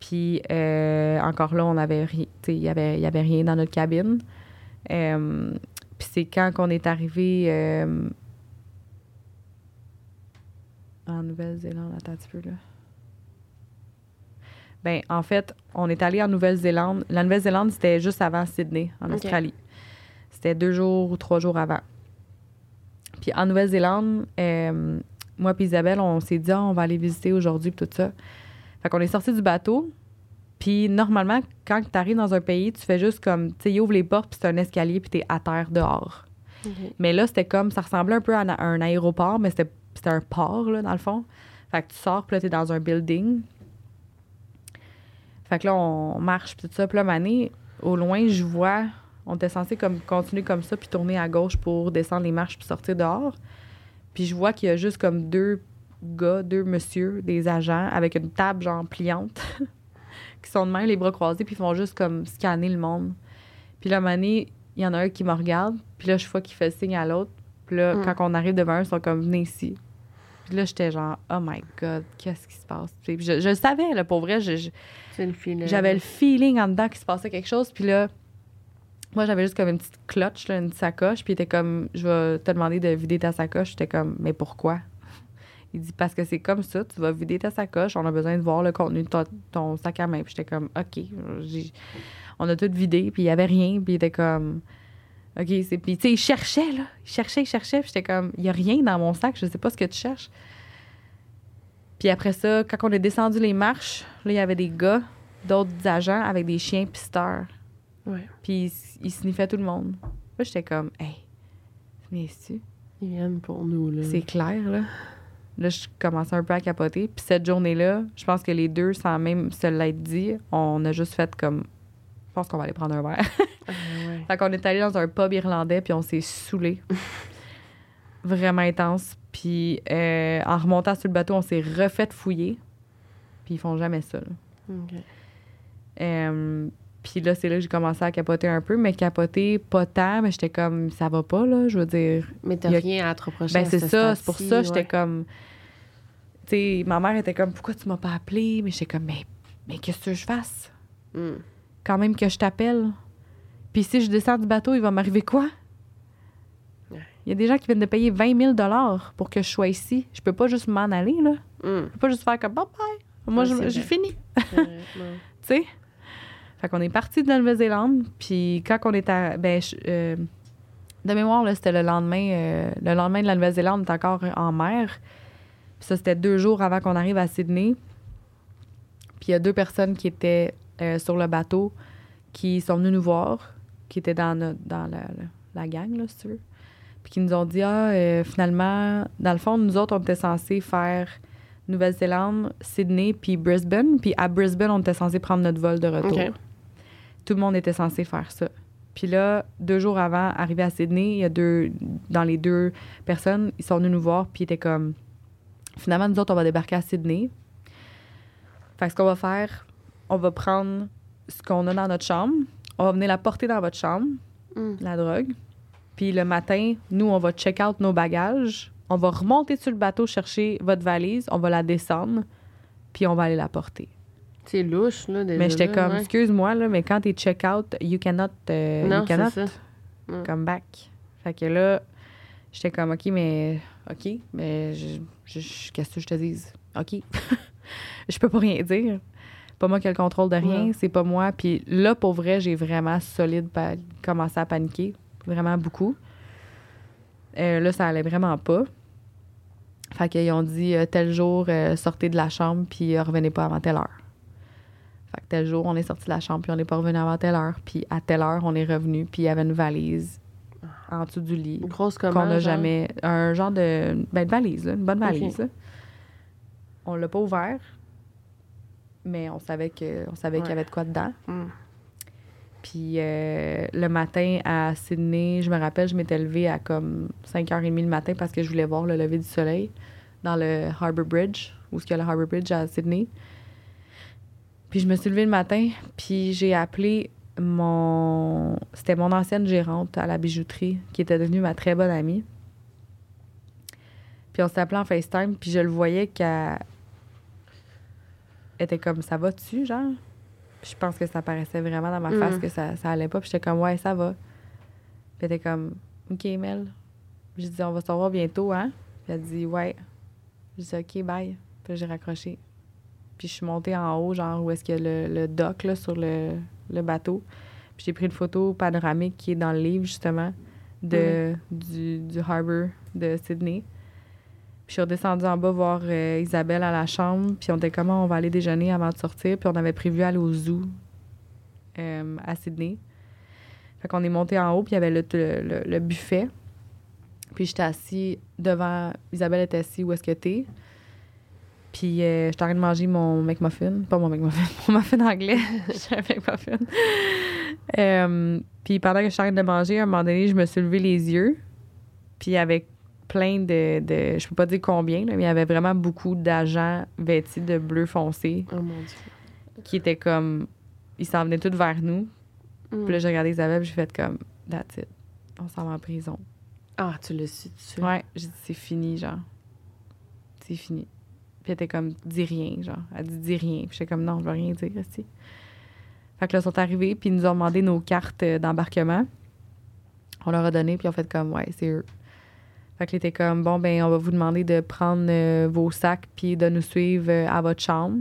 Puis euh, encore là, on avait il y avait, il y avait rien dans notre cabine. Euh, Puis c'est quand qu'on est arrivé euh, en Nouvelle-Zélande, attends un petit peu là. Ben, en fait, on est allé en Nouvelle-Zélande. La Nouvelle-Zélande, c'était juste avant Sydney, en. Australie. C'était deux jours ou trois jours avant. Puis en Nouvelle-Zélande, moi et Isabelle, on s'est dit, Ah, on va aller visiter aujourd'hui, tout ça. Fait qu'on est sorti du bateau. Puis normalement, quand tu arrives dans un pays, tu fais juste comme, tu sais, ils ouvrent les portes, puis c'est un escalier, puis t'es à terre dehors. Mais là, c'était comme, ça ressemblait un peu à un, à un aéroport, mais c'était c'était un port, là, dans le fond. Fait que tu sors, puis là, t'es dans un building. Fait que là, on marche, puis tout ça. Puis là, mané, au loin, je vois, on était censé comme continuer comme ça, puis tourner à gauche pour descendre les marches, puis sortir dehors. Puis je vois qu'il y a juste comme deux gars, deux monsieur, des agents, avec une table, genre, pliante, qui sont de même, les bras croisés, puis ils font juste comme scanner le monde. Puis là, mané, il y en a un qui me regarde, puis là, je vois qu'il fait signe à l'autre. Puis là, Mm. quand on arrive devant eux, ils sont comme, venez ici. Puis là, j'étais genre, oh my God, qu'est-ce qui se passe? Puis je, je le savais, là, pour vrai, je- j'avais le feeling en dedans qu'il se passait quelque chose. Puis là, moi, j'avais juste comme une petite clutch, là, une sacoche. Puis il était comme, je vais te demander de vider ta sacoche. J'étais comme, mais pourquoi? Il dit, parce que c'est comme ça, tu vas vider ta sacoche. On a besoin de voir le contenu de ton, ton sac à main. Puis j'étais comme, OK. On a tout vidé, puis il y avait rien. Puis il était comme, OK. c'est Puis tu sais, il cherchait, là. Il cherchait, il cherchait. Puis j'étais comme, il y a rien dans mon sac. Je sais pas ce que tu cherches. Puis après ça, quand on est descendu les marches, là, il y avait des gars, d'autres agents avec des chiens pisteurs. Ouais. Puis ils, ils sniffaient tout le monde. Là, j'étais comme, hey, viens-tu? Ils viennent pour nous, là. C'est clair, là. Là, je commençais un peu à capoter. Puis cette journée-là, je pense que les deux, sans même se l'être dit, on a juste fait comme, je pense qu'on va aller prendre un verre. Ah, ouais. Fait qu'on est allé dans un pub irlandais, puis on s'est saoulé. Vraiment intense. Puis euh, en remontant sur le bateau, on s'est refait fouiller. Puis ils font jamais ça. là. Euh, puis là, c'est là que j'ai commencé à capoter un peu, mais capoter pas tant, mais j'étais comme, ça va pas, là, je veux dire. Mais t'as a- rien à te reprocher. Ben, c'est ce ça, c'est pour ça, j'étais ouais. comme. Sais, ma mère était comme, pourquoi tu m'as pas appelé? Mais j'étais comme, mais, mais qu'est-ce que je fasse? Hmm. Quand même que je t'appelle. Puis si je descends du bateau, il va m'arriver quoi? Ouais. Il y a des gens qui viennent de payer 20 000 pour que je sois ici. Je peux pas juste m'en aller, là. Hmm. Je peux pas juste faire comme, bye bye. Moi, Ouais, j'ai fini. Tu sais? Fait qu'on est parti de la Nouvelle-Zélande, puis quand on est à... Ben, je- euh, de mémoire, là, c'était le lendemain. euh, le lendemain de la Nouvelle-Zélande, on est encore en mer. Puis ça, c'était deux jours avant qu'on arrive à Sydney. Puis il y a deux personnes qui étaient euh, sur le bateau qui sont venues nous voir, qui étaient dans, notre- dans la, la- la gang, là, si tu veux. Puis qui nous ont dit Ah, euh, finalement, dans le fond, nous autres, on était censés faire Nouvelle-Zélande, Sydney, puis Brisbane. Puis à Brisbane, on était censé prendre notre vol de retour. Tout le monde était censé faire ça. Puis là, deux jours avant, arrivé à Sydney, il y a deux, dans les deux personnes, ils sont venus nous voir, puis ils étaient comme, finalement, nous autres, on va débarquer à Sydney. Fait que ce qu'on va faire, on va prendre ce qu'on a dans notre chambre, on va venir la porter dans votre chambre, Mm. la drogue. Puis le matin, nous, on va check out nos bagages, on va remonter sur le bateau chercher votre valise, on va la descendre, puis on va aller la porter. C'est louche, là, déjà. Mais j'étais comme, ouais. excuse-moi, là, mais quand t'es check-out, you cannot, euh, Non, you cannot ça. Come back. Fait que là, j'étais comme, OK, mais, OK, mais je, je- je- qu'est-ce que je te dise? OK. je peux pas rien dire. Pas moi qui ai le contrôle de rien, Ouais. c'est pas moi. Puis là, pour vrai, j'ai vraiment solide commencé à paniquer. Vraiment beaucoup. Euh, là, ça allait vraiment pas. Fait qu'ils ont dit, euh, tel jour, euh, sortez de la chambre, puis revenez pas avant telle heure. Fait que tel jour, on est sorti de la chambre, puis on n'est pas revenu avant telle heure. Puis à telle heure, on est revenu, puis il y avait une valise en dessous du lit Une grosse commande. qu'on n'a genre. jamais. Un genre de. Ben, de valise, là, une bonne valise. Ok. là. On l'a pas ouvert, mais on savait que on savait qu'il y avait de quoi dedans. Mm. Puis euh, le matin à Sydney, je me rappelle, je m'étais levée à comme 5h30 le matin parce que je voulais voir le lever du soleil dans le Harbour Bridge, où est-ce qu'il y a le Harbour Bridge à Sydney. Puis je me suis levée le matin, puis j'ai appelé mon... C'était mon ancienne gérante à la bijouterie, qui était devenue ma très bonne amie. Puis on s'appelait en FaceTime, puis je le voyais qu'elle était comme « ça va-tu, genre? » Puis je pense que ça paraissait vraiment dans ma face Mm. que ça, ça allait pas. Puis j'étais comme « ouais, ça va. » Puis elle était comme « OK, Mel. » J'ai dit « on va se revoir bientôt, hein? » Puis elle dit « ouais. » J'ai dit « OK, bye. » Puis j'ai raccroché. Puis je suis montée en haut, genre où est-ce a le, le dock, là, sur le, le bateau. Puis j'ai pris une photo panoramique qui est dans le livre, justement, de, du, du harbor de Sydney. Puis je suis redescendue en bas voir euh, Isabelle à la chambre. Puis on était comment on va aller déjeuner avant de sortir. Puis on avait prévu aller au zoo euh, à Sydney. Fait qu'on est monté en haut, puis il y avait le, le, le- le buffet. Puis j'étais assis devant. Isabelle était assise où est-ce que t'es. Puis euh, j'étais en train de manger mon McMuffin. Pas mon McMuffin, mon muffin anglais. J'ai un McMuffin. Euh, puis pendant que je suis en train de manger, à un moment donné, je me suis levé les yeux. Puis avec plein de, de. Je peux pas dire combien, là, mais il y avait vraiment beaucoup d'agents vêtus de bleu foncé Oh mon Dieu. qui étaient comme. Ils s'en venaient tous vers nous. Mm. Puis là, j'ai regardé Isabelle, j'ai fait comme, that's it. On s'en va en prison. Ah, tu le de suite. Ouais, j'ai dit, c'est fini, genre. C'est fini. Puis elle était comme, dis rien, genre. Elle dit, dis rien. Puis j'étais comme, non, je veux rien dire, aussi. Fait que là, ils sont arrivés, puis ils nous ont demandé nos cartes euh, d'embarquement. On leur a donné, puis ils ont fait comme, ouais, c'est eux. Fait que était comme, bon, ben, on va vous demander de prendre euh, vos sacs, puis de nous suivre euh, à votre chambre.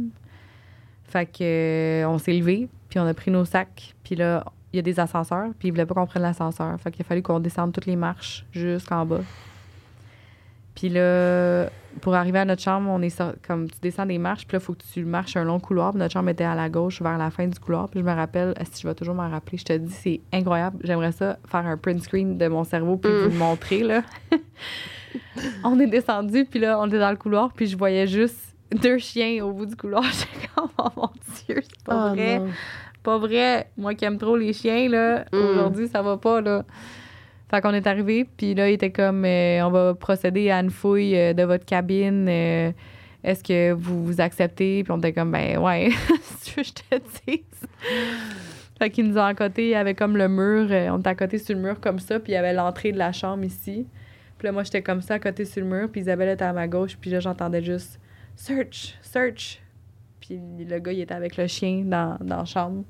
Fait que, on s'est levé, puis on a pris nos sacs, puis là, il y a des ascenseurs, puis ils voulaient pas qu'on prenne l'ascenseur. Fait qu'il a fallu qu'on descende toutes les marches jusqu'en bas. Puis là, pour arriver à notre chambre, on est comme tu descends des marches, puis là, il faut que tu marches un long couloir. Puis notre chambre était à la gauche, vers la fin du couloir. Puis je me rappelle, si je vais toujours m'en rappeler, je te dis, c'est incroyable. J'aimerais ça faire un print screen de mon cerveau, puis Mm. vous le montrer, là. on est descendu, puis là, on était dans le couloir, puis je voyais juste deux chiens au bout du couloir. J'étais comme, oh mon Dieu, c'est pas Ah, vrai. non. Pas vrai. Moi qui aime trop les chiens, là, Mm. aujourd'hui, ça va pas, là. Fait qu'on est arrivé, puis là, il était comme, euh, on va procéder à une fouille euh, de votre cabine. euh, Est-ce que vous acceptez? Puis on était comme, ben ouais, si tu veux, je te dise. fait qu'ils nous à côté, il y avait comme le mur, on était à côté sur le mur comme ça, puis il y avait l'entrée de la chambre ici. Puis là, moi, j'étais comme ça à côté sur le mur, puis Isabelle était à ma gauche, puis là, j'entendais juste search, search. Puis le gars, il était avec le chien dans, dans la chambre.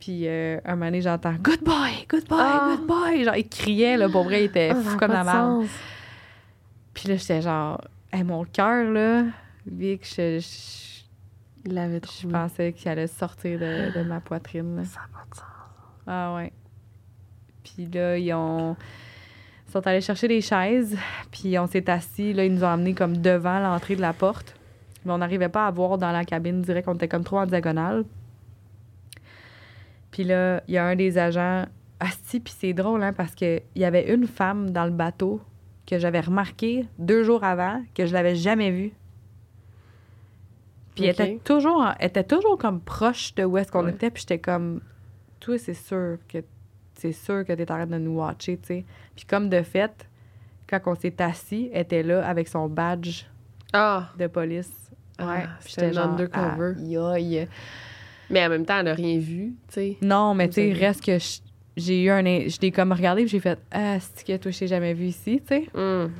Puis euh, un moment donné, j'entends Good boy, good boy, Ah. good boy. Genre, il criait, là, pour vrai, il était Ah, fou comme la de merde. Puis là, j'étais genre, Hey, mon cœur, là, vu que je, je, Il l'avait je pensais qu'il allait sortir de, de ma poitrine. là. Ça n'a pas de sens. Ah ouais. Puis là, ils ont ils sont allés chercher des chaises, puis on s'est assis. Là, ils nous ont amenés comme devant l'entrée de la porte. Mais on n'arrivait pas à voir dans la cabine direct. On était comme trop en diagonale. Puis là, il y a un des agents. Asti, puis c'est drôle, hein, parce qu'il y avait une femme dans le bateau que j'avais remarqué deux jours avant, que je l'avais jamais vue. Puis elle était toujours, en- elle était toujours comme proche de où est-ce qu'on Ouais. était. Puis j'étais comme, toi, c'est sûr que c'est sûr que t'es en train de nous watcher, tu sais. Puis comme de fait, quand on s'est assis, elle était là avec son badge Ah! de police. Ouais. Ah, j'étais genre, undercover. aïe. Mais en même temps, elle a rien vu, tu sais. Non, mais tu sais, reste que j'ai eu un. Je l'ai comme regardé, puis j'ai fait, ah, c'est que toi, je t'ai jamais vu ici, tu sais. Hum.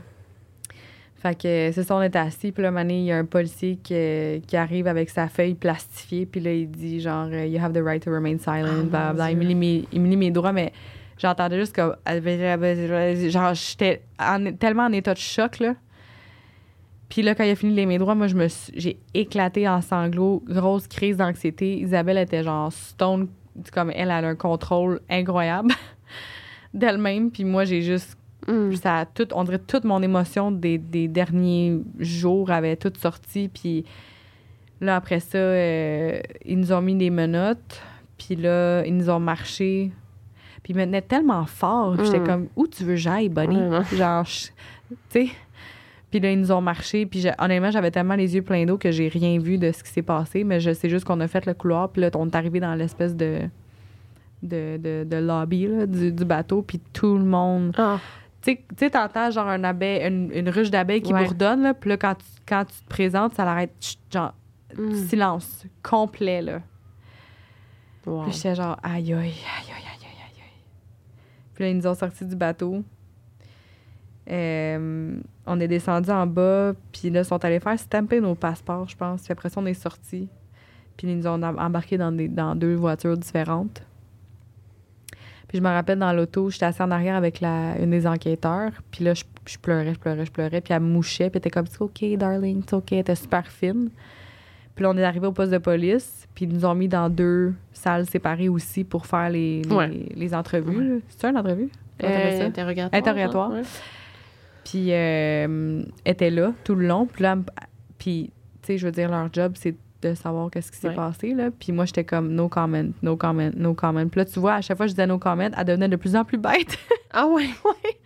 Fait que c'est ça, on était assis. Puis là, un il y a un policier qui, qui arrive avec sa feuille plastifiée. Puis là, il dit genre, euh, You have the right to remain silent. Ah, mon blablabla. il, me lit mes, il me lit mes droits, mais j'entendais juste comme. Genre, j'étais en- tellement en état de choc, là. Puis là, quand il a fini mes droits, moi, je me suis- j'ai éclaté en sanglots, grosse crise d'anxiété. Isabelle était genre stone, comme elle, elle a un contrôle incroyable d'elle-même. Puis moi, j'ai juste puis ça a tout, on dirait toute mon émotion des, des derniers jours avait toute sorti. Puis là, après ça, euh, ils nous ont mis des menottes. Puis là, ils nous ont marché. Puis ils me tenaient tellement fort. Puis J'étais Mm. comme, où tu veux que j'aille, Bonnie? Genre, tu sais. Puis là, ils nous ont marché. Puis honnêtement, j'avais tellement les yeux pleins d'eau que j'ai rien vu de ce qui s'est passé. Mais je sais juste qu'on a fait le couloir. Puis là, on est arrivé dans l'espèce de, de, de, lobby là, du, bateau. Puis tout le monde. Ah. Tu sais, t'entends genre un abeille, une, ruche d'abeilles qui bourdonne. Là, puis là, quand tu, quand tu te présentes, ça l'arrête. Genre, mm. silence complet. Là. Wow. Puis genre, aïe, aïe, aïe, aïe, aïe, aïe. Puis là, ils nous ont sortis du bateau. Euh, on est descendu en bas, puis là, ils sont allés faire stamper nos passeports, je pense. Puis après ça, on est sortis. Puis ils nous ont em- embarqués dans, des, dans deux voitures différentes. Puis je me rappelle dans l'auto, j'étais assise en arrière avec la, une des enquêteurs. Puis là, je, je pleurais, je pleurais, je pleurais. Puis elle me mouchait, puis elle était comme, c'est OK, darling, c'est OK. Elle était super fine. Puis là, on est arrivé au poste de police, puis ils nous ont mis dans deux salles séparées aussi pour faire les, les, Ouais. les entrevues. là. C'est ça, une entrevue? Euh, interrogatoire. Interrogatoire. ouais. Puis euh, était là tout le long. Puis là, puis, tu sais, je veux dire, leur job, c'est de savoir qu'est-ce qui s'est Ouais. passé, là. Puis moi, j'étais comme, no comment, no comment, no comment. Puis là, tu vois, à chaque fois que je disais no comment, elle devenait de plus en plus bête. Ah ouais, ouais.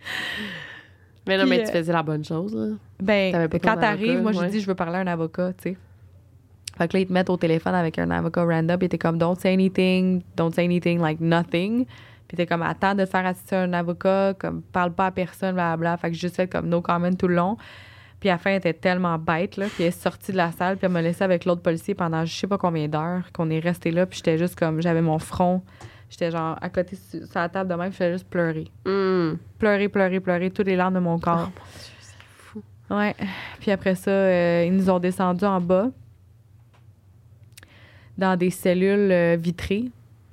Mais non, Puis, mais euh, tu faisais la bonne chose, là. Ben, quand t'arrives, moi, je ouais. dis, je veux parler à un avocat, tu sais. Fait que là, ils te mettent au téléphone avec un avocat random, puis t'es comme, don't say anything, don't say anything, like nothing. Puis t'es comme, attends de te faire assister à un avocat, comme, parle pas à personne, blablabla. Fait que j'ai juste fait comme no comment tout le long. Puis à la fin, elle était tellement bête, là, puis elle est sortie de la salle, puis elle m'a laissé avec l'autre policier pendant je sais pas combien d'heures qu'on est resté là, puis j'étais juste comme, j'avais mon front, j'étais genre à côté sur, la table de même, puis j'étais juste pleurer. Hum. Pleurer, pleurer, pleurer, toutes les larmes de mon corps. Oh, mon Dieu, c'est fou. Ouais. Puis après ça, euh, ils nous ont descendus en bas dans des cellules euh, vitrées.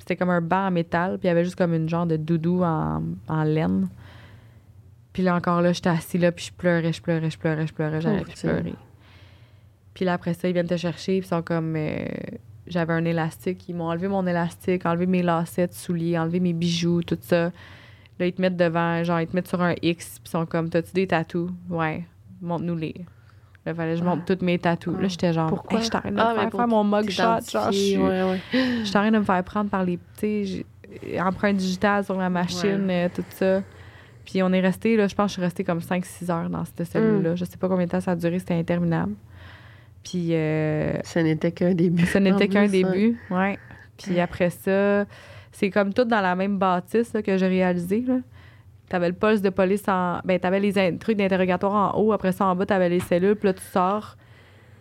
C'était comme un banc en métal, puis il y avait juste comme une genre de doudou en, en laine. Puis là, encore là, j'étais assis là, puis je pleurais, je pleurais, je pleurais, je pleurais, j'avais Pauvre plus pleurer. Puis là, après ça, ils viennent te chercher, puis ils sont comme... euh, j'avais un élastique, ils m'ont enlevé mon élastique, enlevé mes lacets de souliers, enlevé mes bijoux, tout ça. Là, ils te mettent devant, genre, ils te mettent sur un X, puis ils sont comme, t'as-tu des tatous? Ouais, montre-nous-les. Là, fallait que je montre toutes mes tatous. Là, j'étais genre, Pourquoi? Hey, je t'arrête de Ah, me faire mon mugshot, genre, je suis- ouais, ouais. je suis en train de me faire prendre par les, tu sais, j'ai- empreinte digitale sur la machine, euh, tout ça. Puis on est resté, là, je pense que je suis restée comme 5-6 heures dans cette cellule-là. Je sais pas combien de temps ça a duré, c'était interminable. Puis euh, Ce n'était qu'un début. ce n'était qu'un début, ouais. Puis après ça, c'est comme tout dans la même bâtisse là, que j'ai réalisé, là. T'avais le poste de police en... Ben, t'avais les trucs d'interrogatoire en haut. Après ça, en bas, t'avais les cellules. Puis là, tu sors.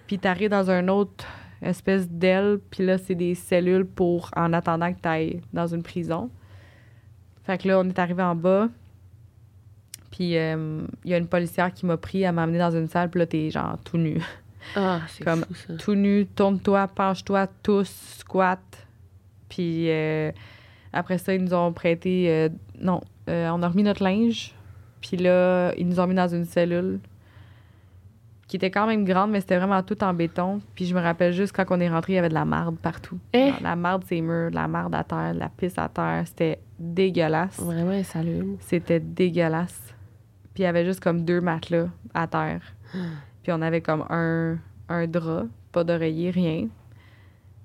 Puis t'arrives dans un autre espèce d'aile. Puis là, c'est des cellules pour... En attendant que t'ailles dans une prison. Fait que là, on est arrivé en bas. Puis euh, il y a une policière qui m'a pris. Elle m'a amené dans une salle. Puis là, t'es genre tout nu. Ah, c'est Comme fou, ça. tout nu, tourne-toi, penche-toi, tous, squat. Puis euh, après ça, ils nous ont prêté. euh, non, euh, on a remis notre linge. Puis là, ils nous ont mis dans une cellule qui était quand même grande, mais c'était vraiment tout en béton. Puis je me rappelle juste quand on est rentré, il y avait de la marde partout. Eh? La marde, ces murs, de la marde à terre, de la pisse à terre. C'était dégueulasse. Ça allume. C'était dégueulasse. Puis il y avait juste comme deux matelas à terre. Puis on avait comme un, un drap, pas d'oreiller, rien.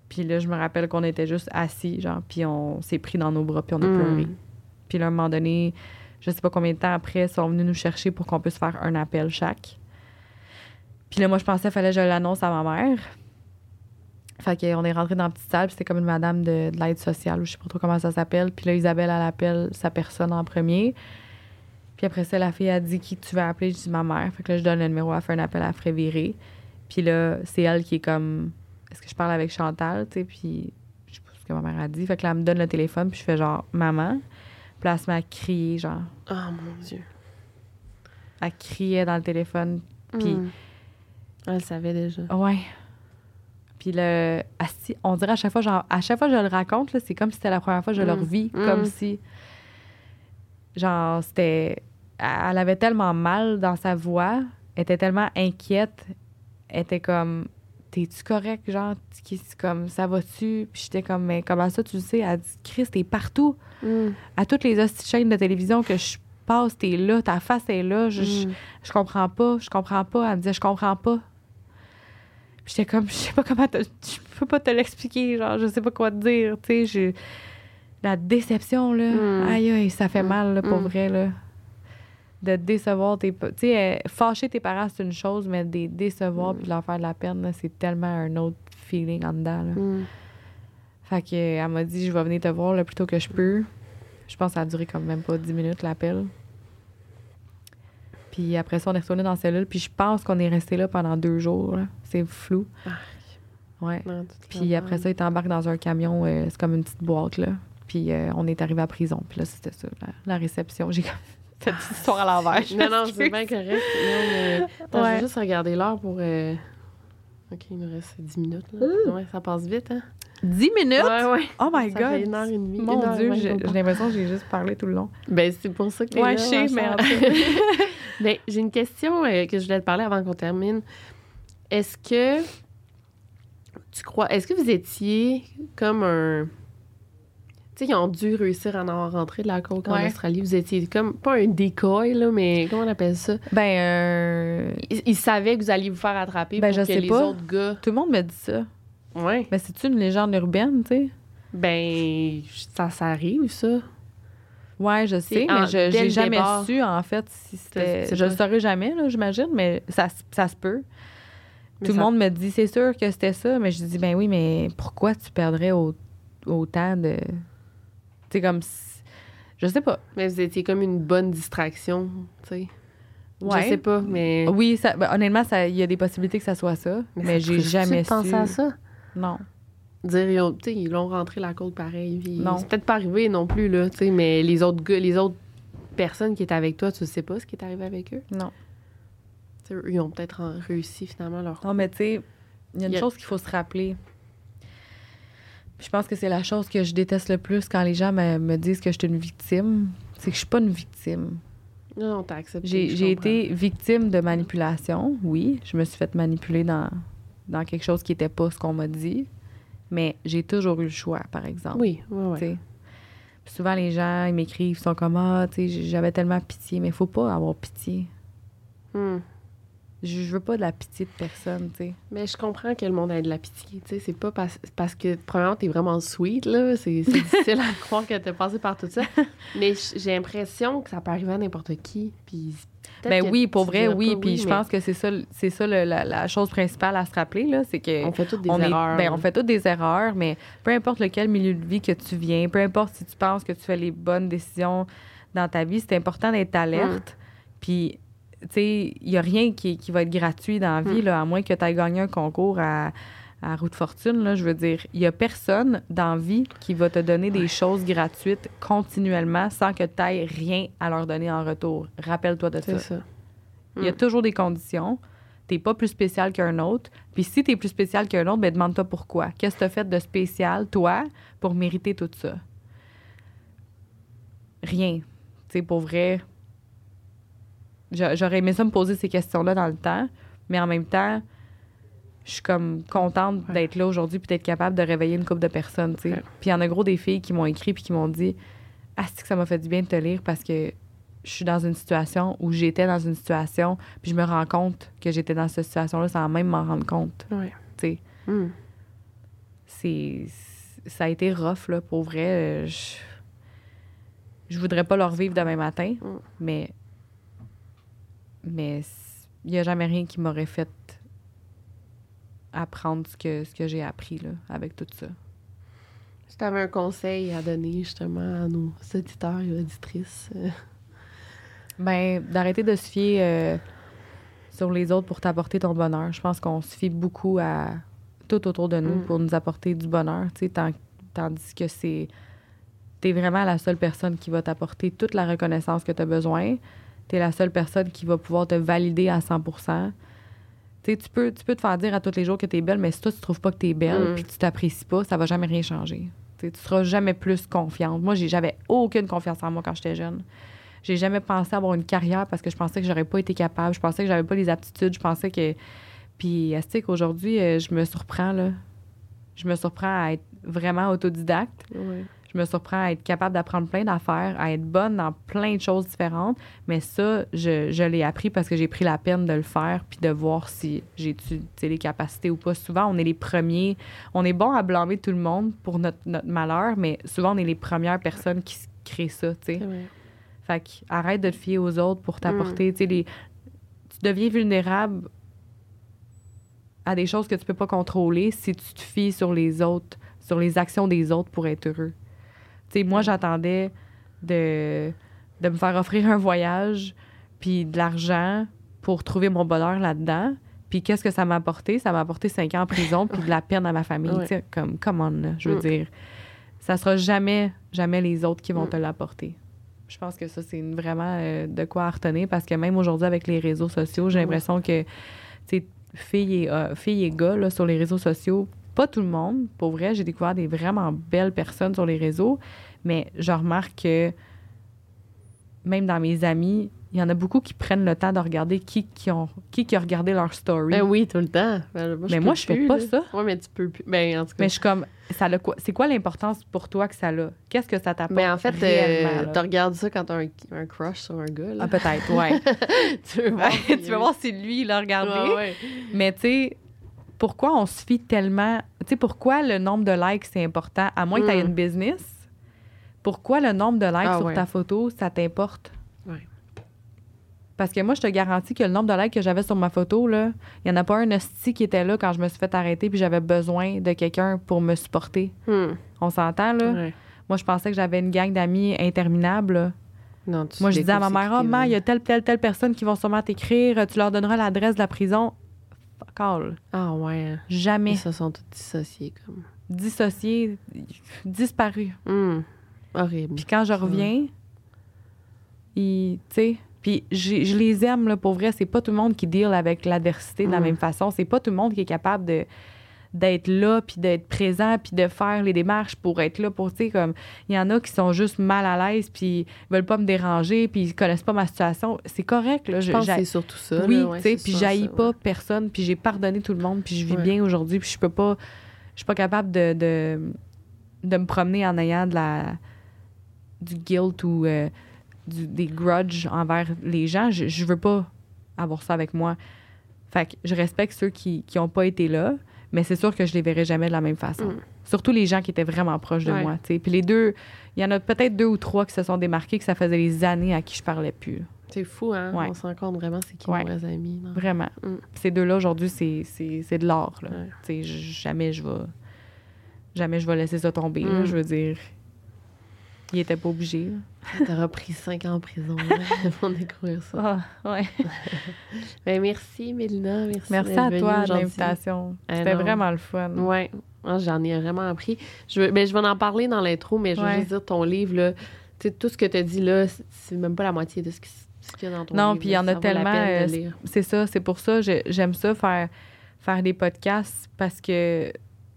Puis là, je me rappelle qu'on était juste assis, genre, puis on s'est pris dans nos bras, puis on a Mm. pleuré. Puis là, à un moment donné, je sais pas combien de temps après, ils sont venus nous chercher pour qu'on puisse faire un appel chaque. Puis là, moi, je pensais qu'il fallait que je l'annonce à ma mère. Fait qu'on est rentré dans la petite salle, puis c'était comme une madame de, de l'aide sociale, ou je sais pas trop comment ça s'appelle. Puis là, Isabelle, elle appelle sa personne en premier. Puis après ça, la fille a dit qui tu vas appeler. Je dis ma mère. Fait que là, je donne le numéro, elle fait un appel à Frais Viré. Puis là, c'est elle qui est comme Est-ce que je parle avec Chantal? Tu sais, puis je sais pas ce que ma mère a dit. Fait que là, elle me donne le téléphone, puis je fais genre Maman. Puis là, elle se met à crier, genre. Oh mon Dieu. Elle criait dans le téléphone. Puis- Mm. Elle le savait déjà. Ouais. Puis le, asti, on dirait à chaque fois, genre, à chaque fois que je le raconte, c'est comme si c'était la première fois que je le Mm. revis, Mm. comme si, genre, c'était, elle avait tellement mal dans sa voix, elle était tellement inquiète, elle était comme, t'es-tu correct, genre, Qui- c'est comme, ça va-tu? Puis j'étais comme, mais comment ça, tu le sais? Elle dit, Chris, t'es partout. Mm. À toutes les de chaînes de télévision que je passe, t'es là, ta face est là, je, Mm. je comprends pas, je comprends pas. Elle me disait, je comprends pas. Puis J'étais comme, je sais pas comment je peux pas te l'expliquer, genre, je sais pas quoi te dire, tu sais, j'ai- la déception, là, Mm. aïe, aïe, ça fait mal, là, pour vrai, là. De décevoir tes, tu sais, euh, fâcher tes parents, c'est une chose, mais de les décevoir Mm. puis de leur faire de la peine, c'est tellement un autre feeling en dedans, là. Mm. Fait que, elle m'a dit, je vais venir te voir le plus tôt que je peux. Je pense que ça a duré comme même pas 10 minutes, l'appel. Puis après ça, on est retourné dans la cellule. Puis je pense qu'on est resté là pendant deux jours. C'est flou. Ouais. Non, Puis après ça, il t'embarque dans un camion. euh, c'est comme une petite boîte, là. Puis euh, on est arrivé à prison. Puis là, c'était ça, la, la réception. J'ai comme cette histoire à l'envers. je Non, non, c'est bien correct. Non, mais... Attends, je Ouais. vais juste regarder l'heure pour... euh, OK, il nous reste 10 minutes, là. Ouais, ça passe vite, hein? 10 minutes? Ouais, ouais. Oh my ça fait God! une heure et demie. une Mon heure Dieu, j'ai l'impression que j'ai juste parlé tout le long. Ben, c'est pour ça que t'es Ouais, là, cas. Ben, j'ai une question euh, que je voulais te parler avant qu'on termine. Est-ce que tu crois... Est-ce que vous étiez comme un... Sais, ils ont dû réussir à en rentrer de la coke en Ouais. Australie. Vous étiez comme, pas un decoy, là, mais comment on appelle ça? Ben, euh, Ils, ils savaient que vous alliez vous faire attraper Ben, pour je que sais les pas. autres gars... tout le monde me dit ça. Ouais. Mais c'est une légende urbaine, tu sais? Ben, ça, ça arrive, ça. Ouais, je sais, en- mais je j'ai le jamais départ. su, en fait, si c'était. Je le pas- saurais jamais, là, j'imagine, mais ça, se- ça se peut. Mais Tout ça- le monde me dit, c'est sûr que c'était ça, mais je dis, ben oui, mais pourquoi tu perdrais au- autant de. Tu sais, comme. Je sais pas. Mais vous étiez comme une bonne distraction, tu sais. Ouais. Je sais pas, mais... Oui, ça, ben, honnêtement, ça- il y a des possibilités que ça soit ça, mais, j'ai jamais su. à ça? Non. Dire, ils ont- tu sais, ils l'ont rentré la côte pareil. puis Non. C'est peut-être pas arrivé non plus, là, tu sais, mais les autres gars, les autres personnes qui étaient avec toi, tu sais pas ce qui est arrivé avec eux? Non. Tu sais, eux, ils ont peut-être réussi finalement leur. Non, mais tu sais, il y a une Il y a- chose qu'il faut se rappeler. Je pense que c'est la chose que je déteste le plus quand les gens me, me disent que je suis une victime. C'est que je suis pas une victime. Non, non, t'as accepté. J'ai été victime de manipulation, oui. Je me suis fait manipuler dans, dans quelque chose qui n'était pas ce qu'on m'a dit. Mais j'ai toujours eu le choix, par exemple. Oui, oui, oui. souvent, les gens, ils m'écrivent, ils sont comme Ah, tu sais, j'avais tellement pitié. Mais il faut pas avoir pitié. Hmm. Je, veux pas de la pitié de personne, tu sais. Mais je comprends que le monde ait de la pitié. Tu sais, c'est pas parce, parce que, premièrement, t'es vraiment sweet, là. C'est difficile à croire que t'as passé par tout ça. Mais j'ai l'impression que ça peut arriver à n'importe qui. Puis Ben oui, pour vrai, oui. Puis je mais pense que c'est ça, c'est ça le- la, la chose principale à se rappeler, là. C'est que. On fait toutes des on est- erreurs. ben, on fait toutes des erreurs, mais peu importe lequel milieu de vie que tu viens, peu importe si tu penses que tu fais les bonnes décisions dans ta vie, c'est important d'être alerte. Puis, il n'y a rien qui, qui va être gratuit dans la vie, Mm. là, à moins que tu aies gagné un concours à, à roue de fortune. Là, je veux dire, il n'y a personne dans la vie qui va te donner des choses gratuites continuellement sans que tu aies rien à leur donner en retour. Rappelle-toi de ça. ça. Il y a Mm. toujours des conditions. T'es pas plus spécial qu'un autre. Puis si t'es plus spécial qu'un autre, ben demande-toi pourquoi. Qu'est-ce que t'as fait de spécial, toi, pour mériter tout ça? Rien. Tu sais, pour vrai, j'aurais aimé ça me poser ces questions-là dans le temps, mais en même temps, je suis comme contente Ouais. d'être là aujourd'hui puis d'être capable de réveiller une couple de personnes, tu sais. Ouais. Puis il y en a gros des filles qui m'ont écrit puis qui m'ont dit « Ah, c'est que ça m'a fait du bien de te lire parce que je suis dans une situation où j'étais dans une situation, puis je me rends compte que j'étais dans cette situation-là sans même m'en rendre compte. Ouais. Tu sais. Hmm. C'est... Ça a été rough, là, pour vrai. Euh, Je... Je voudrais pas leur vivre demain matin, Mm. mais... Mais il n'y a jamais rien qui m'aurait fait apprendre ce que, ce que j'ai appris, là, avec tout ça. Si tu avais un conseil à donner justement à nos auditeurs et auditrices. euh, Ben, d'arrêter de se fier euh, sur les autres pour t'apporter ton bonheur. Je pense qu'on se fie beaucoup à tout autour de nous Mm. pour nous apporter du bonheur, tant- tandis que c'est... T'es vraiment la seule personne qui va t'apporter toute la reconnaissance que tu as besoin. T'es la seule personne qui va pouvoir te valider à 100 Tu sais, tu peux, tu peux te faire dire à tous les jours que tu es belle, mais si toi, tu trouves pas que tu es belle Mm. puis que tu t'apprécies pas, ça va jamais rien changer. Tu sais, tu seras jamais plus confiante. Moi, j'avais aucune confiance en moi quand j'étais jeune. J'ai jamais pensé avoir une carrière parce que je pensais que j'aurais pas été capable. Je pensais que j'avais pas les aptitudes. Je pensais que. Puis, est qu'aujourd'hui, euh, je me surprends, là? Je me surprends à être vraiment autodidacte. ouais. Je me surprends à être capable d'apprendre plein d'affaires, à être bonne dans plein de choses différentes. Mais ça, je, je l'ai appris parce que j'ai pris la peine de le faire puis de voir si j'ai les capacités ou pas. Souvent, on est les premiers. On est bon à blâmer tout le monde pour notre, notre malheur, mais souvent, on est les premières personnes qui créent ça, tu sais. Fait que arrête de te fier aux autres pour t'apporter. Les- tu deviens vulnérable à des choses que tu peux pas contrôler si tu te fies sur les autres, sur les actions des autres pour être heureux. Sais, moi, j'attendais de, de me faire offrir un voyage puis de l'argent pour trouver mon bonheur là-dedans. Puis qu'est-ce que ça m'a apporté? Ça m'a apporté cinq ans en prison puis de la peine à ma famille. Ouais. Tu sais, comme, come on, là, je veux Mm. dire. Ça sera jamais, jamais les autres qui vont Mm. te l'apporter. Je pense que ça, c'est vraiment euh, de quoi à retenir parce que même aujourd'hui, avec les réseaux sociaux, j'ai l'impression que, tu sais, filles et, euh, filles et gars, là, sur les réseaux sociaux, pas tout le monde. Pour vrai, j'ai découvert des vraiment belles personnes sur les réseaux, mais je remarque que même dans mes amis, il y en a beaucoup qui prennent le temps de regarder qui, qui, ont, qui, qui a regardé leur story. Ben oui, tout le temps. Ben, Mais moi, je fais pas ça. Oui, mais tu peux plus. Ben, en tout cas. Mais je suis comme, ça a quoi, c'est quoi l'importance pour toi que ça a? Qu'est-ce que ça t'apporte? Mais en fait, euh, tu regardes ça quand t'as un, un crush sur un gars. Là. Ah, peut-être, ouais. tu veux voir. tu veux voir si lui, il a regardé. Ouais, ouais. Mais tu sais, pourquoi on se fie tellement. Tu sais, pourquoi le nombre de likes, c'est important? À moins que tu aies Mm. une business, pourquoi le nombre de likes Ah, sur ouais. ta photo, ça t'importe? Ouais. Parce que moi, je te garantis que le nombre de likes que j'avais sur ma photo, il n'y en a pas un hostie qui était là quand je me suis fait arrêter puis j'avais besoin de quelqu'un pour me supporter. Hmm. On s'entend, là? Ouais. Moi, je pensais que j'avais une gang d'amis interminable. là. Non, tu Moi, je disais à ma mère, oh, il y a telle, telle, telle personne qui vont sûrement t'écrire, tu leur donneras l'adresse de la prison. Fuck all. Ah ouais. Jamais. Ils se sont tous dissociés comme. Dissocié, disparu. Hmm. Horrible. Puis quand je reviens, ils, tu sais, puis je les aime, là, pour vrai. C'est pas tout le monde qui deal avec l'adversité de la Mm. même façon. C'est pas tout le monde qui est capable de d'être là, puis d'être présent, puis de faire les démarches pour être là. Pour, tu sais, comme, il y en a qui sont juste mal à l'aise, puis ils veulent pas me déranger, puis ils connaissent pas ma situation. C'est correct, là. Je pense que c'est surtout ça. oui, ouais, tu sais, puis j'haïs pas ouais. personne, puis j'ai pardonné tout le monde, puis je vis Ouais. bien aujourd'hui, puis je peux pas, je suis pas capable de, de, de me promener en ayant de la, du guilt ou euh, du, des grudges envers les gens. Je, je veux pas avoir ça avec moi. Fait que je respecte ceux qui, qui ont pas été là, mais c'est sûr que je les verrai jamais de la même façon. Mm. Surtout les gens qui étaient vraiment proches de Ouais. moi. Puis les deux, il y en a peut-être deux ou trois qui se sont démarqués que ça faisait des années à qui je parlais plus. C'est fou, hein? Ouais. On se rend compte vraiment c'est qui Ouais. nos vrais amis. non? Vraiment. Mm. Ces deux-là, aujourd'hui, c'est, c'est, c'est de l'art. Là. Jamais je vais jamais je vais laisser ça tomber. là. Mm. je veux dire, il était pas obligé. T'auras pris cinq ans en prison pour découvrir ça. Ah, ouais. Ben, merci, Mélina. Merci, Merci à toi de l'invitation. Ah C'était vraiment le fun. Ouais. Ah, J'en ai vraiment appris. Je, veux- ben, je vais en parler dans l'intro, mais je veux Ouais. juste dire, ton livre, là, tout ce que tu as dit là, c'est- même pas la moitié de ce qui- ce qu'il y a dans ton Non, livre. puis il y en a tellement, euh. C'est ça, c'est pour ça j'ai- j'aime ça faire faire des podcasts parce que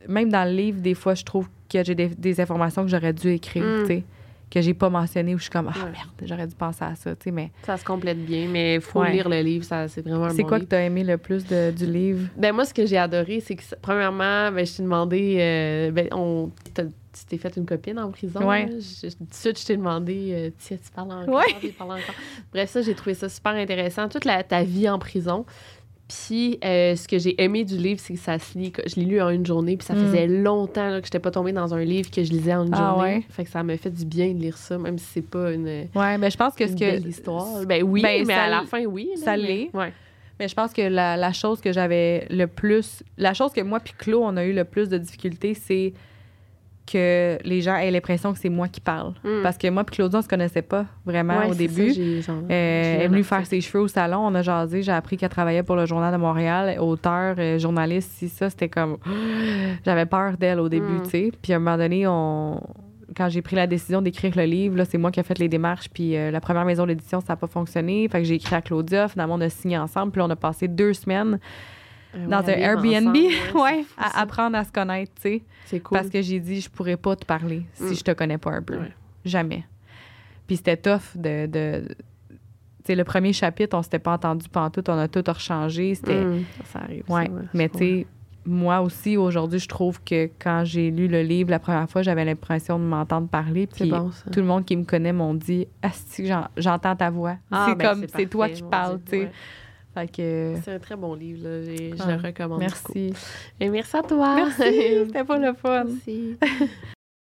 même dans le livre, des fois, je trouve que j'ai des, des informations que j'aurais dû écrire, Mm. tu sais, que j'ai pas mentionnées ou je suis comme ah Ouais. merde, j'aurais dû penser à ça, tu sais, mais Ça se complète bien, mais il faut Ouais. lire le livre. ça C'est vraiment c'est bon quoi livre. que tu as aimé le plus de- du livre? Ben moi, ce que j'ai adoré, c'est que, premièrement, ben, je t'ai demandé, euh, ben, on, tu t'es fait une copine en prison. Ouais. Je- tout de suite, je t'ai demandé, euh, tiens, tu parles encore, tu parles encore. Bref, ça, j'ai trouvé ça super intéressant. Toute la, ta vie en prison. Puis, euh, ce que j'ai aimé du livre, c'est que ça se lit. Je l'ai lu en une journée, puis ça Mm. faisait longtemps là, que j'étais pas tombée dans un livre que je lisais en une Ah journée. ouais? Fait que ça m'a fait du bien de lire ça, même si c'est pas une, Ouais, mais je pense que ce belle que. histoire. Ben oui, Ben, mais à la fin, oui. là, ça l'est. Ouais. Mais je pense que la, la chose que j'avais le plus. La chose que moi puis Claude, on a eu le plus de difficultés, c'est que les gens aient l'impression que c'est moi qui parle. Mm. Parce que moi puis Claudia, on se connaissait pas vraiment Ouais, au début. ça, j'ai genre- Euh, elle est venue faire ses cheveux au salon, on a jasé, j'ai appris qu'elle travaillait pour le Journal de Montréal, auteur, euh, journaliste, si ça, c'était comme... J'avais peur d'elle au début, Mm. tu sais. Puis à un moment donné, on... quand j'ai pris la décision d'écrire le livre, c'est moi qui ai fait les démarches, puis euh, la première maison d'édition, ça n'a pas fonctionné. Fait que j'ai écrit à Claudia, finalement, on a signé ensemble, puis on a passé deux semaines Euh, dans un Airbnb, ensemble, ouais, à apprendre à se connaître, tu sais. C'est cool. Parce que j'ai dit, je pourrais pas te parler si Mm. je te connais pas un peu. Ouais. Jamais. Puis c'était tough de. de tu sais, le premier chapitre, on s'était pas entendu pantoute, on a tout rechangé. C'était. Mm, ça arrive. ça, Ouais. Mais tu sais, moi aussi, aujourd'hui, je trouve que quand j'ai lu le livre la première fois, j'avais l'impression de m'entendre parler. Puis bon, tout le monde qui me connaît m'ont dit Asti, j'en- j'entends ta voix. Ah, c'est ben, comme, c'est toi qui parles, tu sais. Que. C'est un très bon livre. Là. Je Ah, le recommande. beaucoup. Merci. Et merci à toi. Merci. C'était pas le fun. Merci.